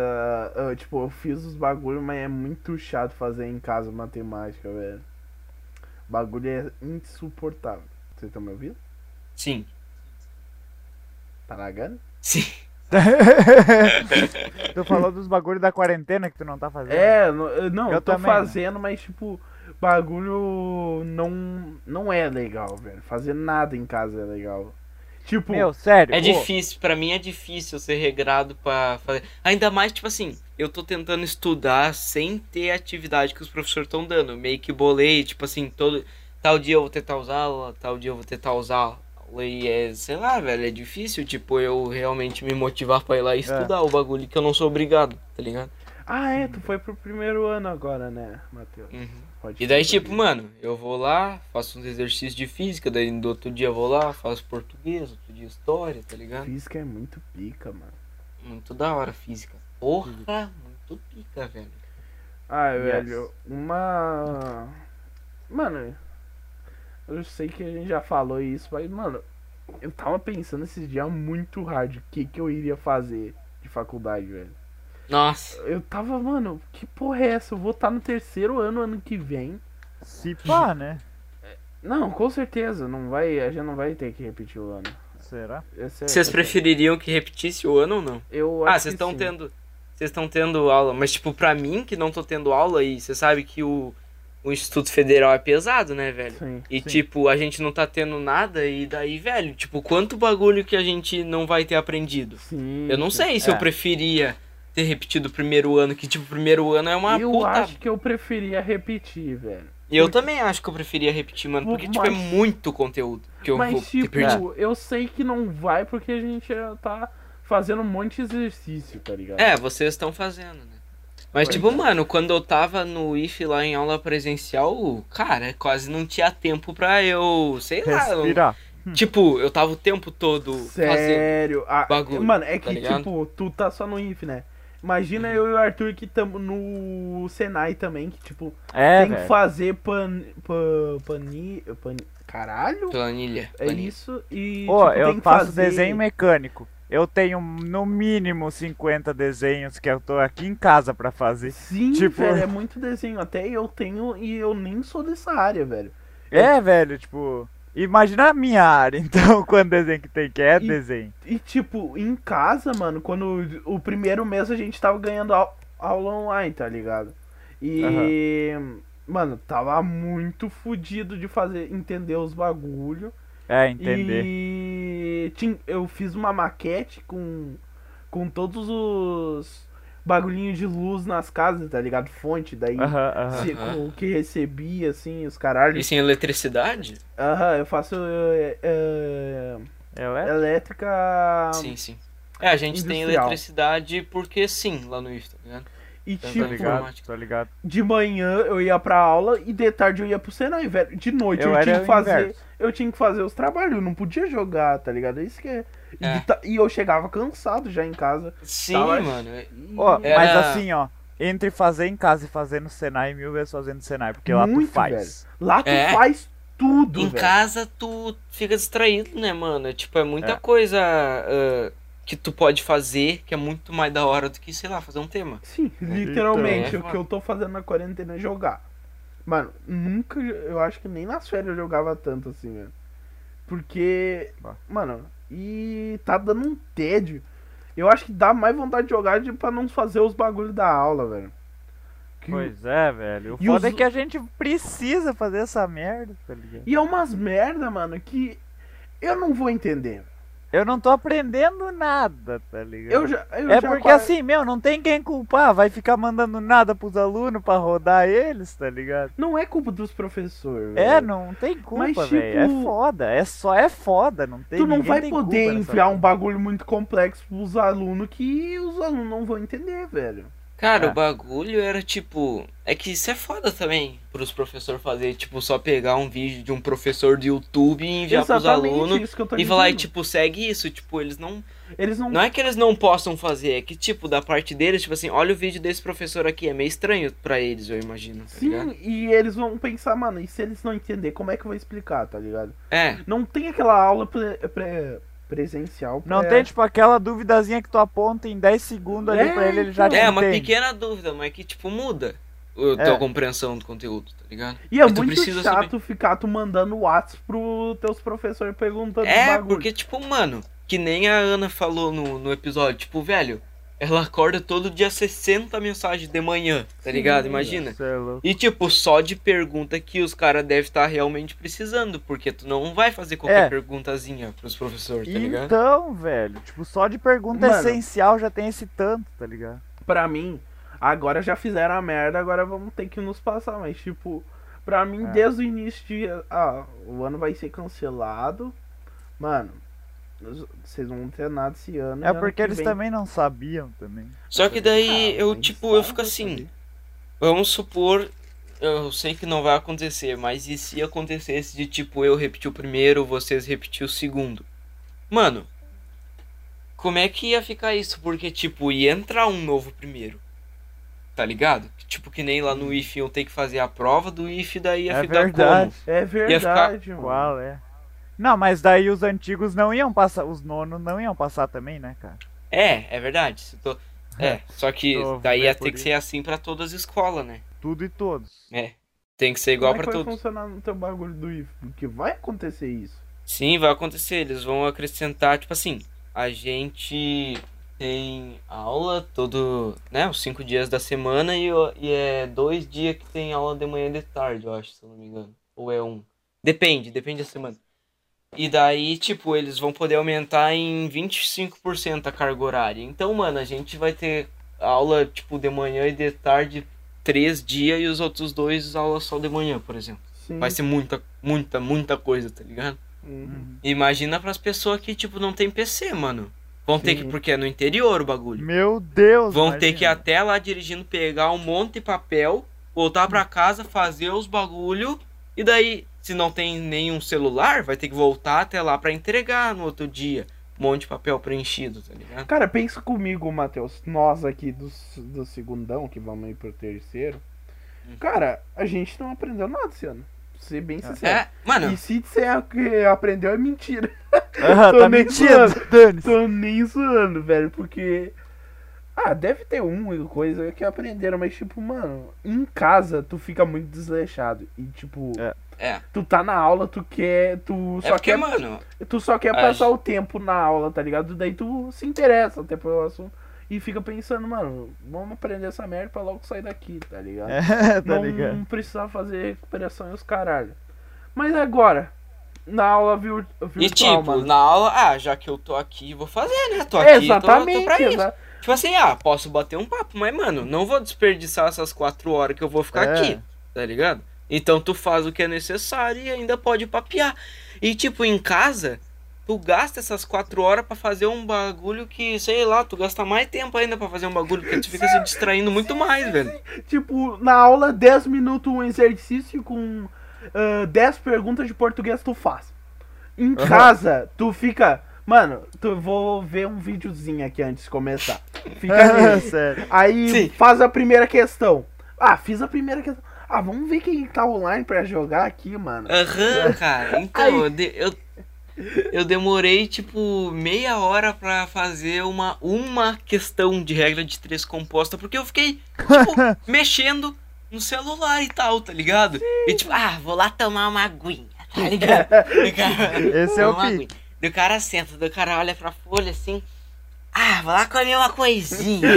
eu, tipo, eu fiz os bagulho, mas é muito chato fazer em casa matemática, velho. O bagulho é insuportável. Vocês estão me ouvindo? Sim, Tá lagando? sim. tu falou dos bagulhos da quarentena que tu não tá fazendo. É, não, Eu eu tô também, né? fazendo, mas tipo, bagulho não, não é legal, velho. Fazer nada em casa é legal. Tipo, Meu, sério. É ô, difícil, pra mim é difícil ser regrado pra fazer. Ainda mais, tipo assim, eu tô tentando estudar sem ter a atividade que os professores estão dando. Meio que bolei, tipo assim, todo. Tal dia eu vou tentar usar aula, tal dia eu vou tentar usar. E é, sei lá, velho, é difícil, tipo, eu realmente me motivar pra ir lá e estudar o bagulho que eu não sou obrigado, tá ligado? Ah, é, tu foi pro primeiro ano agora, né, Matheus? Uhum. E daí, tipo, mano, eu vou lá, faço uns exercícios de física, daí no outro dia eu vou lá, faço português, outro dia história, tá ligado? Física é muito pica, mano. Muito da hora física. Porra, muito pica, velho. Ah, Yes. velho, uma. Mano, eu sei que a gente já falou isso, mas, mano, eu tava pensando esses dias muito hard o que, que eu iria fazer de faculdade, velho. Nossa. Eu tava, mano, que porra é essa? Eu vou estar no terceiro ano ano que vem. Se pá, né? Não, com certeza, não vai, a gente não vai ter que repetir o ano. Será? Esse é- Vocês é- prefeririam que repetisse o ano ou não? Eu Ah, acho vocês que estão tendo. Vocês estão tendo aula, mas tipo, pra mim que não tô tendo aula e você sabe que o, o Instituto Federal é pesado, né, velho? Sim. E Sim. tipo, a gente não tá tendo nada e daí, velho, tipo, quanto bagulho que a gente não vai ter aprendido? Sim. Eu não sei se eu É. preferia ter repetido o primeiro ano, que tipo, o primeiro ano é uma eu puta. acho que eu preferia repetir, velho. E eu também acho que eu preferia repetir, mano, porque tipo, é Mas- muito conteúdo que eu vou Mas, ter tipo, perdido. eu sei que não vai porque a gente já tá fazendo um monte de exercício, tá ligado? É, vocês estão fazendo, né? Mas, tipo, mano, quando eu tava no IF lá em aula presencial, cara, quase não tinha tempo pra eu, sei lá. eu- Respirar. tipo, eu tava o tempo todo fazendo. Sério. Ah, bagulho, mano, é tá que, ligado? tipo, tu tá só no IF, né? Imagina eu e o Arthur que tamo no Senai também, que, tipo, É, tem que fazer pan, pan, pani, pan, caralho? Planilha. É planilha. isso e, Pô, tipo, tem eu que faço fazer... desenho mecânico. Eu tenho no mínimo 50 desenhos que eu tô aqui em casa pra fazer. Sim, Tipo- velho, é muito desenho. Até eu tenho e eu nem sou dessa área, velho. É, velho, tipo. Imagina a minha área, então, quanto desenho que tem, que é E- desenho. E tipo, em casa, mano, quando o primeiro mês a gente tava ganhando au- aula online, tá ligado? E. Mano, tava muito fudido de fazer, entender os bagulho. É, entender. E eu fiz uma maquete com, com todos os bagulhinhos de luz nas casas, tá ligado? Fonte, daí Aham, aham. se- com o que recebia, assim, os caralhos. E sem eletricidade? Aham, eu faço é, é, Ela é? elétrica. Sim, sim. É, a gente tem Industrial. eletricidade porque sim, lá no IF, tá ligado? E Tá Tô tipo, ligado? ligado, tô ligado. de manhã eu ia pra aula e de tarde eu ia pro Senai, velho. De noite eu, Eu era tinha que fazer. inverso. Eu tinha que fazer os trabalhos, eu não podia jogar, tá ligado? É Isso que é. E, É. ta- e eu chegava cansado já em casa. Sim, Tava- mano. é- Ó, Era- Mas assim, ó, entre fazer em casa e fazer no Senai, mil vezes fazendo no Senai, porque lá tu Muito, faz. Lá tu É. faz tudo, Em velho. casa tu fica distraído, né, mano? É, Tipo, é muita É. coisa ah, que tu pode fazer que é muito mais da hora do que, sei lá, fazer um tema. Sim, literalmente, Então, o que eu tô fazendo na quarentena é jogar. Mano, nunca. Eu acho que nem nas férias eu jogava tanto assim, velho. Porque. Bah. Mano, e tá dando um tédio. Eu acho que dá mais vontade de jogar de, pra não fazer os bagulhos da aula, velho. Que- Pois é, velho. O E foda os- é que a gente precisa fazer essa merda, tá ligado? E é umas merda, mano, que eu não vou entender. Eu não tô aprendendo nada, tá ligado? Eu já. Eu É já porque quase- assim, meu, não tem quem culpar, vai ficar mandando nada pros alunos pra rodar eles, tá ligado? Não é culpa dos professores. É, não tem culpa, Mas, velho. É tipo, foda, é só é foda, não tem Tu não vai poder enviar um bagulho muito complexo pros alunos que os alunos não vão entender, velho. Cara, É. o bagulho era tipo. É que isso é foda também pros professores fazer, tipo, só pegar um vídeo de um professor do YouTube e enviar pros alunos e falar, e, tipo, segue isso. Tipo, eles não. Eles não. Não é que eles não possam fazer, é que, tipo, da parte deles, tipo assim, olha o vídeo desse professor aqui, é meio estranho pra eles, eu imagino, tá ligado? Sim, e eles vão pensar, mano, e se eles não entender, como é que eu vou explicar, tá ligado? É, Não tem aquela aula pre- presencial. Não pra- tem, tipo, aquela duvidazinha que tu aponta em 10 segundos ali É, pra ele, ele já te é uma pequena dúvida, mas que, tipo, muda a É. tua compreensão do conteúdo, tá ligado? E é muito chato ficar tu mandando WhatsApp pros teus professores perguntando É, bagulho. porque, tipo, mano, que nem a Ana falou no, no episódio, tipo, velho, ela acorda todo dia 60 mensagens de manhã, tá Sim, ligado? Imagina. É. E, tipo, só de pergunta que os caras devem estar realmente precisando, porque tu não vai fazer qualquer É. perguntazinha pros professores, tá ligado? Então, velho, tipo, só de pergunta Mano. essencial já tem esse tanto, tá ligado? Pra mim, agora já fizeram a merda, agora vamos ter que nos passar. Mas, tipo, pra mim, É. desde o início de. Ah, o ano vai ser cancelado. Mano, vocês não vão ter nada esse ano. É porque que eles vem- também não sabiam também. Só que daí Ah, eu, tipo, eu fico assim, vamos supor, eu sei que não vai acontecer, mas e se acontecesse de, tipo, eu repetir o primeiro, vocês repetir o segundo? Mano, como é que ia ficar isso? Porque, tipo, ia entrar um novo primeiro. Tá ligado? Tipo, que nem lá no IF eu tenho que fazer a prova do IF, daí ia É ficar verdade. como? É verdade, mano. Qual é? Não, mas daí os antigos não iam passar, os nonos não iam passar também, né, cara? É, é verdade. tô- É, só que daí ia ter que ser assim pra todas as escolas, né? Tudo e todos. É. Tem que ser igual Como é pra que vai todos. funcionar no teu bagulho do IF? Porque vai acontecer isso. Sim, vai acontecer. Eles vão acrescentar, tipo assim, a gente tem aula todo, né, os cinco dias da semana e, e é dois dias que tem aula de manhã e de tarde, eu acho, se eu não me engano. Ou é um. Depende, depende da semana. E daí, tipo, eles vão poder aumentar em 25% a carga horária. Então, mano, a gente vai ter aula, tipo, de manhã e de tarde três dias e os outros dois aula só de manhã, por exemplo. Sim. Vai ser muita, muita, muita coisa, tá ligado? Uhum. Imagina pras pessoas que, tipo, não tem PC, mano. Vão ter que, Sim. porque é no interior o bagulho. Meu Deus, Vão ter imagina. que ir até lá dirigindo, pegar um monte de papel, voltar pra casa, fazer os bagulho. E daí, se não tem nenhum celular, vai ter que voltar até lá pra entregar no outro dia. Um monte de papel preenchido, tá ligado? Cara, pensa comigo, Matheus. Nós aqui do, do segundão, que vamos ir pro terceiro. Hum. Cara, a gente não aprendeu nada esse ano. Pra ser bem sincero. É, mano, E se disser que aprendeu é mentira. Tô tá mentindo, dane Tô nem zoando, velho, porque. Ah, deve ter um coisa que aprenderam, mas tipo, mano, em casa tu fica muito desleixado. E tipo, É. É. Tu tá na aula, tu quer. Tu É só porque, quer. mano, Tu só quer passar gente- o tempo na aula, tá ligado? Daí tu se interessa até pelo assunto. E fica pensando, mano, vamos aprender essa merda pra logo sair daqui, tá ligado? É, tá não ligado? precisar fazer recuperação e os caralho. Mas agora, na aula vir, virtual, E tipo, mano. na aula, ah, já que eu tô aqui, vou fazer, né? Tô aqui, tô- Exatamente, tô, pra isso. exa- Tipo assim, ah, posso bater um papo, mas, mano, não vou desperdiçar essas quatro horas que eu vou ficar É. aqui, tá ligado? Então tu faz o que é necessário e ainda pode papear. E tipo, em casa, tu gasta essas quatro horas pra fazer um bagulho que, sei lá, tu gasta mais tempo ainda pra fazer um bagulho, porque tu fica se distraindo muito mais, velho. Tipo, na aula, 10 minutos um exercício com ah, 10 perguntas de português tu faz. Em Aham. casa, tu fica. Mano, tu vou ver um videozinho aqui antes de começar. Fica nele. Sério. Aí Sim. faz a primeira questão. Ah, fiz a primeira questão. Ah, vamos ver quem tá online pra jogar aqui, mano. Aham, cara. Então, Aí- eu, de- eu, eu demorei, tipo, meia hora pra fazer uma, uma questão de regra de três composta, porque eu fiquei, tipo, mexendo no celular e tal, tá ligado? E tipo, ah, vou lá tomar uma aguinha, tá ligado? Cara- Esse é o Toma uma pique. aguinha. Daí o cara senta, daí o cara olha pra folha assim. Ah, vou lá comer uma coisinha.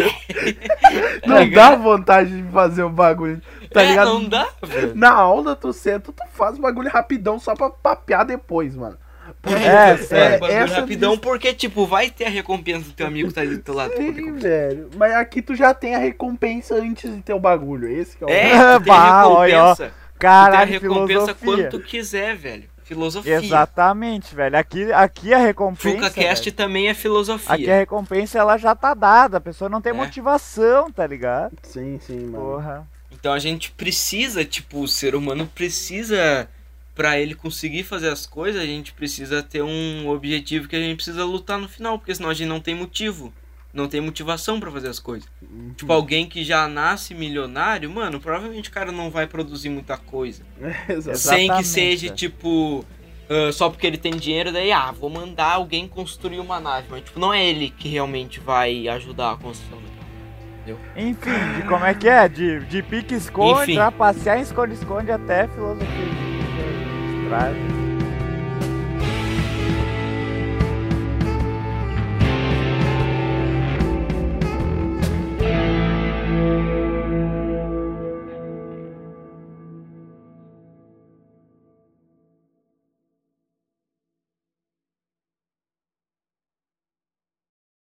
Não dá vontade de fazer o bagulho, tá é, ligado? não dá, velho. Na aula, tu senta, tu faz o bagulho rapidão só pra papear depois, mano. É, É, bagulho essa rapidão, porque, tipo, vai ter a recompensa do teu amigo que tá ali do teu lado. Sim, velho. Mas aqui tu já tem a recompensa antes de ter o bagulho. Esse que é o. É, tu tem Bah, olha, ó. recompensa. Tu tem a recompensa filosofia. quando tu quiser, velho. Filosofia. Exatamente, velho. Aqui, aqui a recompensa. FucaCast também é filosofia. Aqui a recompensa ela já tá dada. A pessoa não tem É. motivação, tá ligado? Sim, sim, mano. Porra. Então a gente precisa, tipo, o ser humano precisa, pra ele conseguir fazer as coisas, a gente precisa ter um objetivo que a gente precisa lutar no final, porque senão a gente não tem motivo. Não tem motivação pra fazer as coisas. Tipo, alguém que já nasce milionário, mano, provavelmente o cara não vai produzir muita coisa. Sem que seja, tipo, ah, só porque ele tem dinheiro, daí, ah, vou mandar alguém construir uma nave. Mas, tipo, não é ele que realmente vai ajudar a construção. Enfim, de como é que é? De, de pique-esconde, Enfim. trapacear em esconde-esconde até filosofia. de-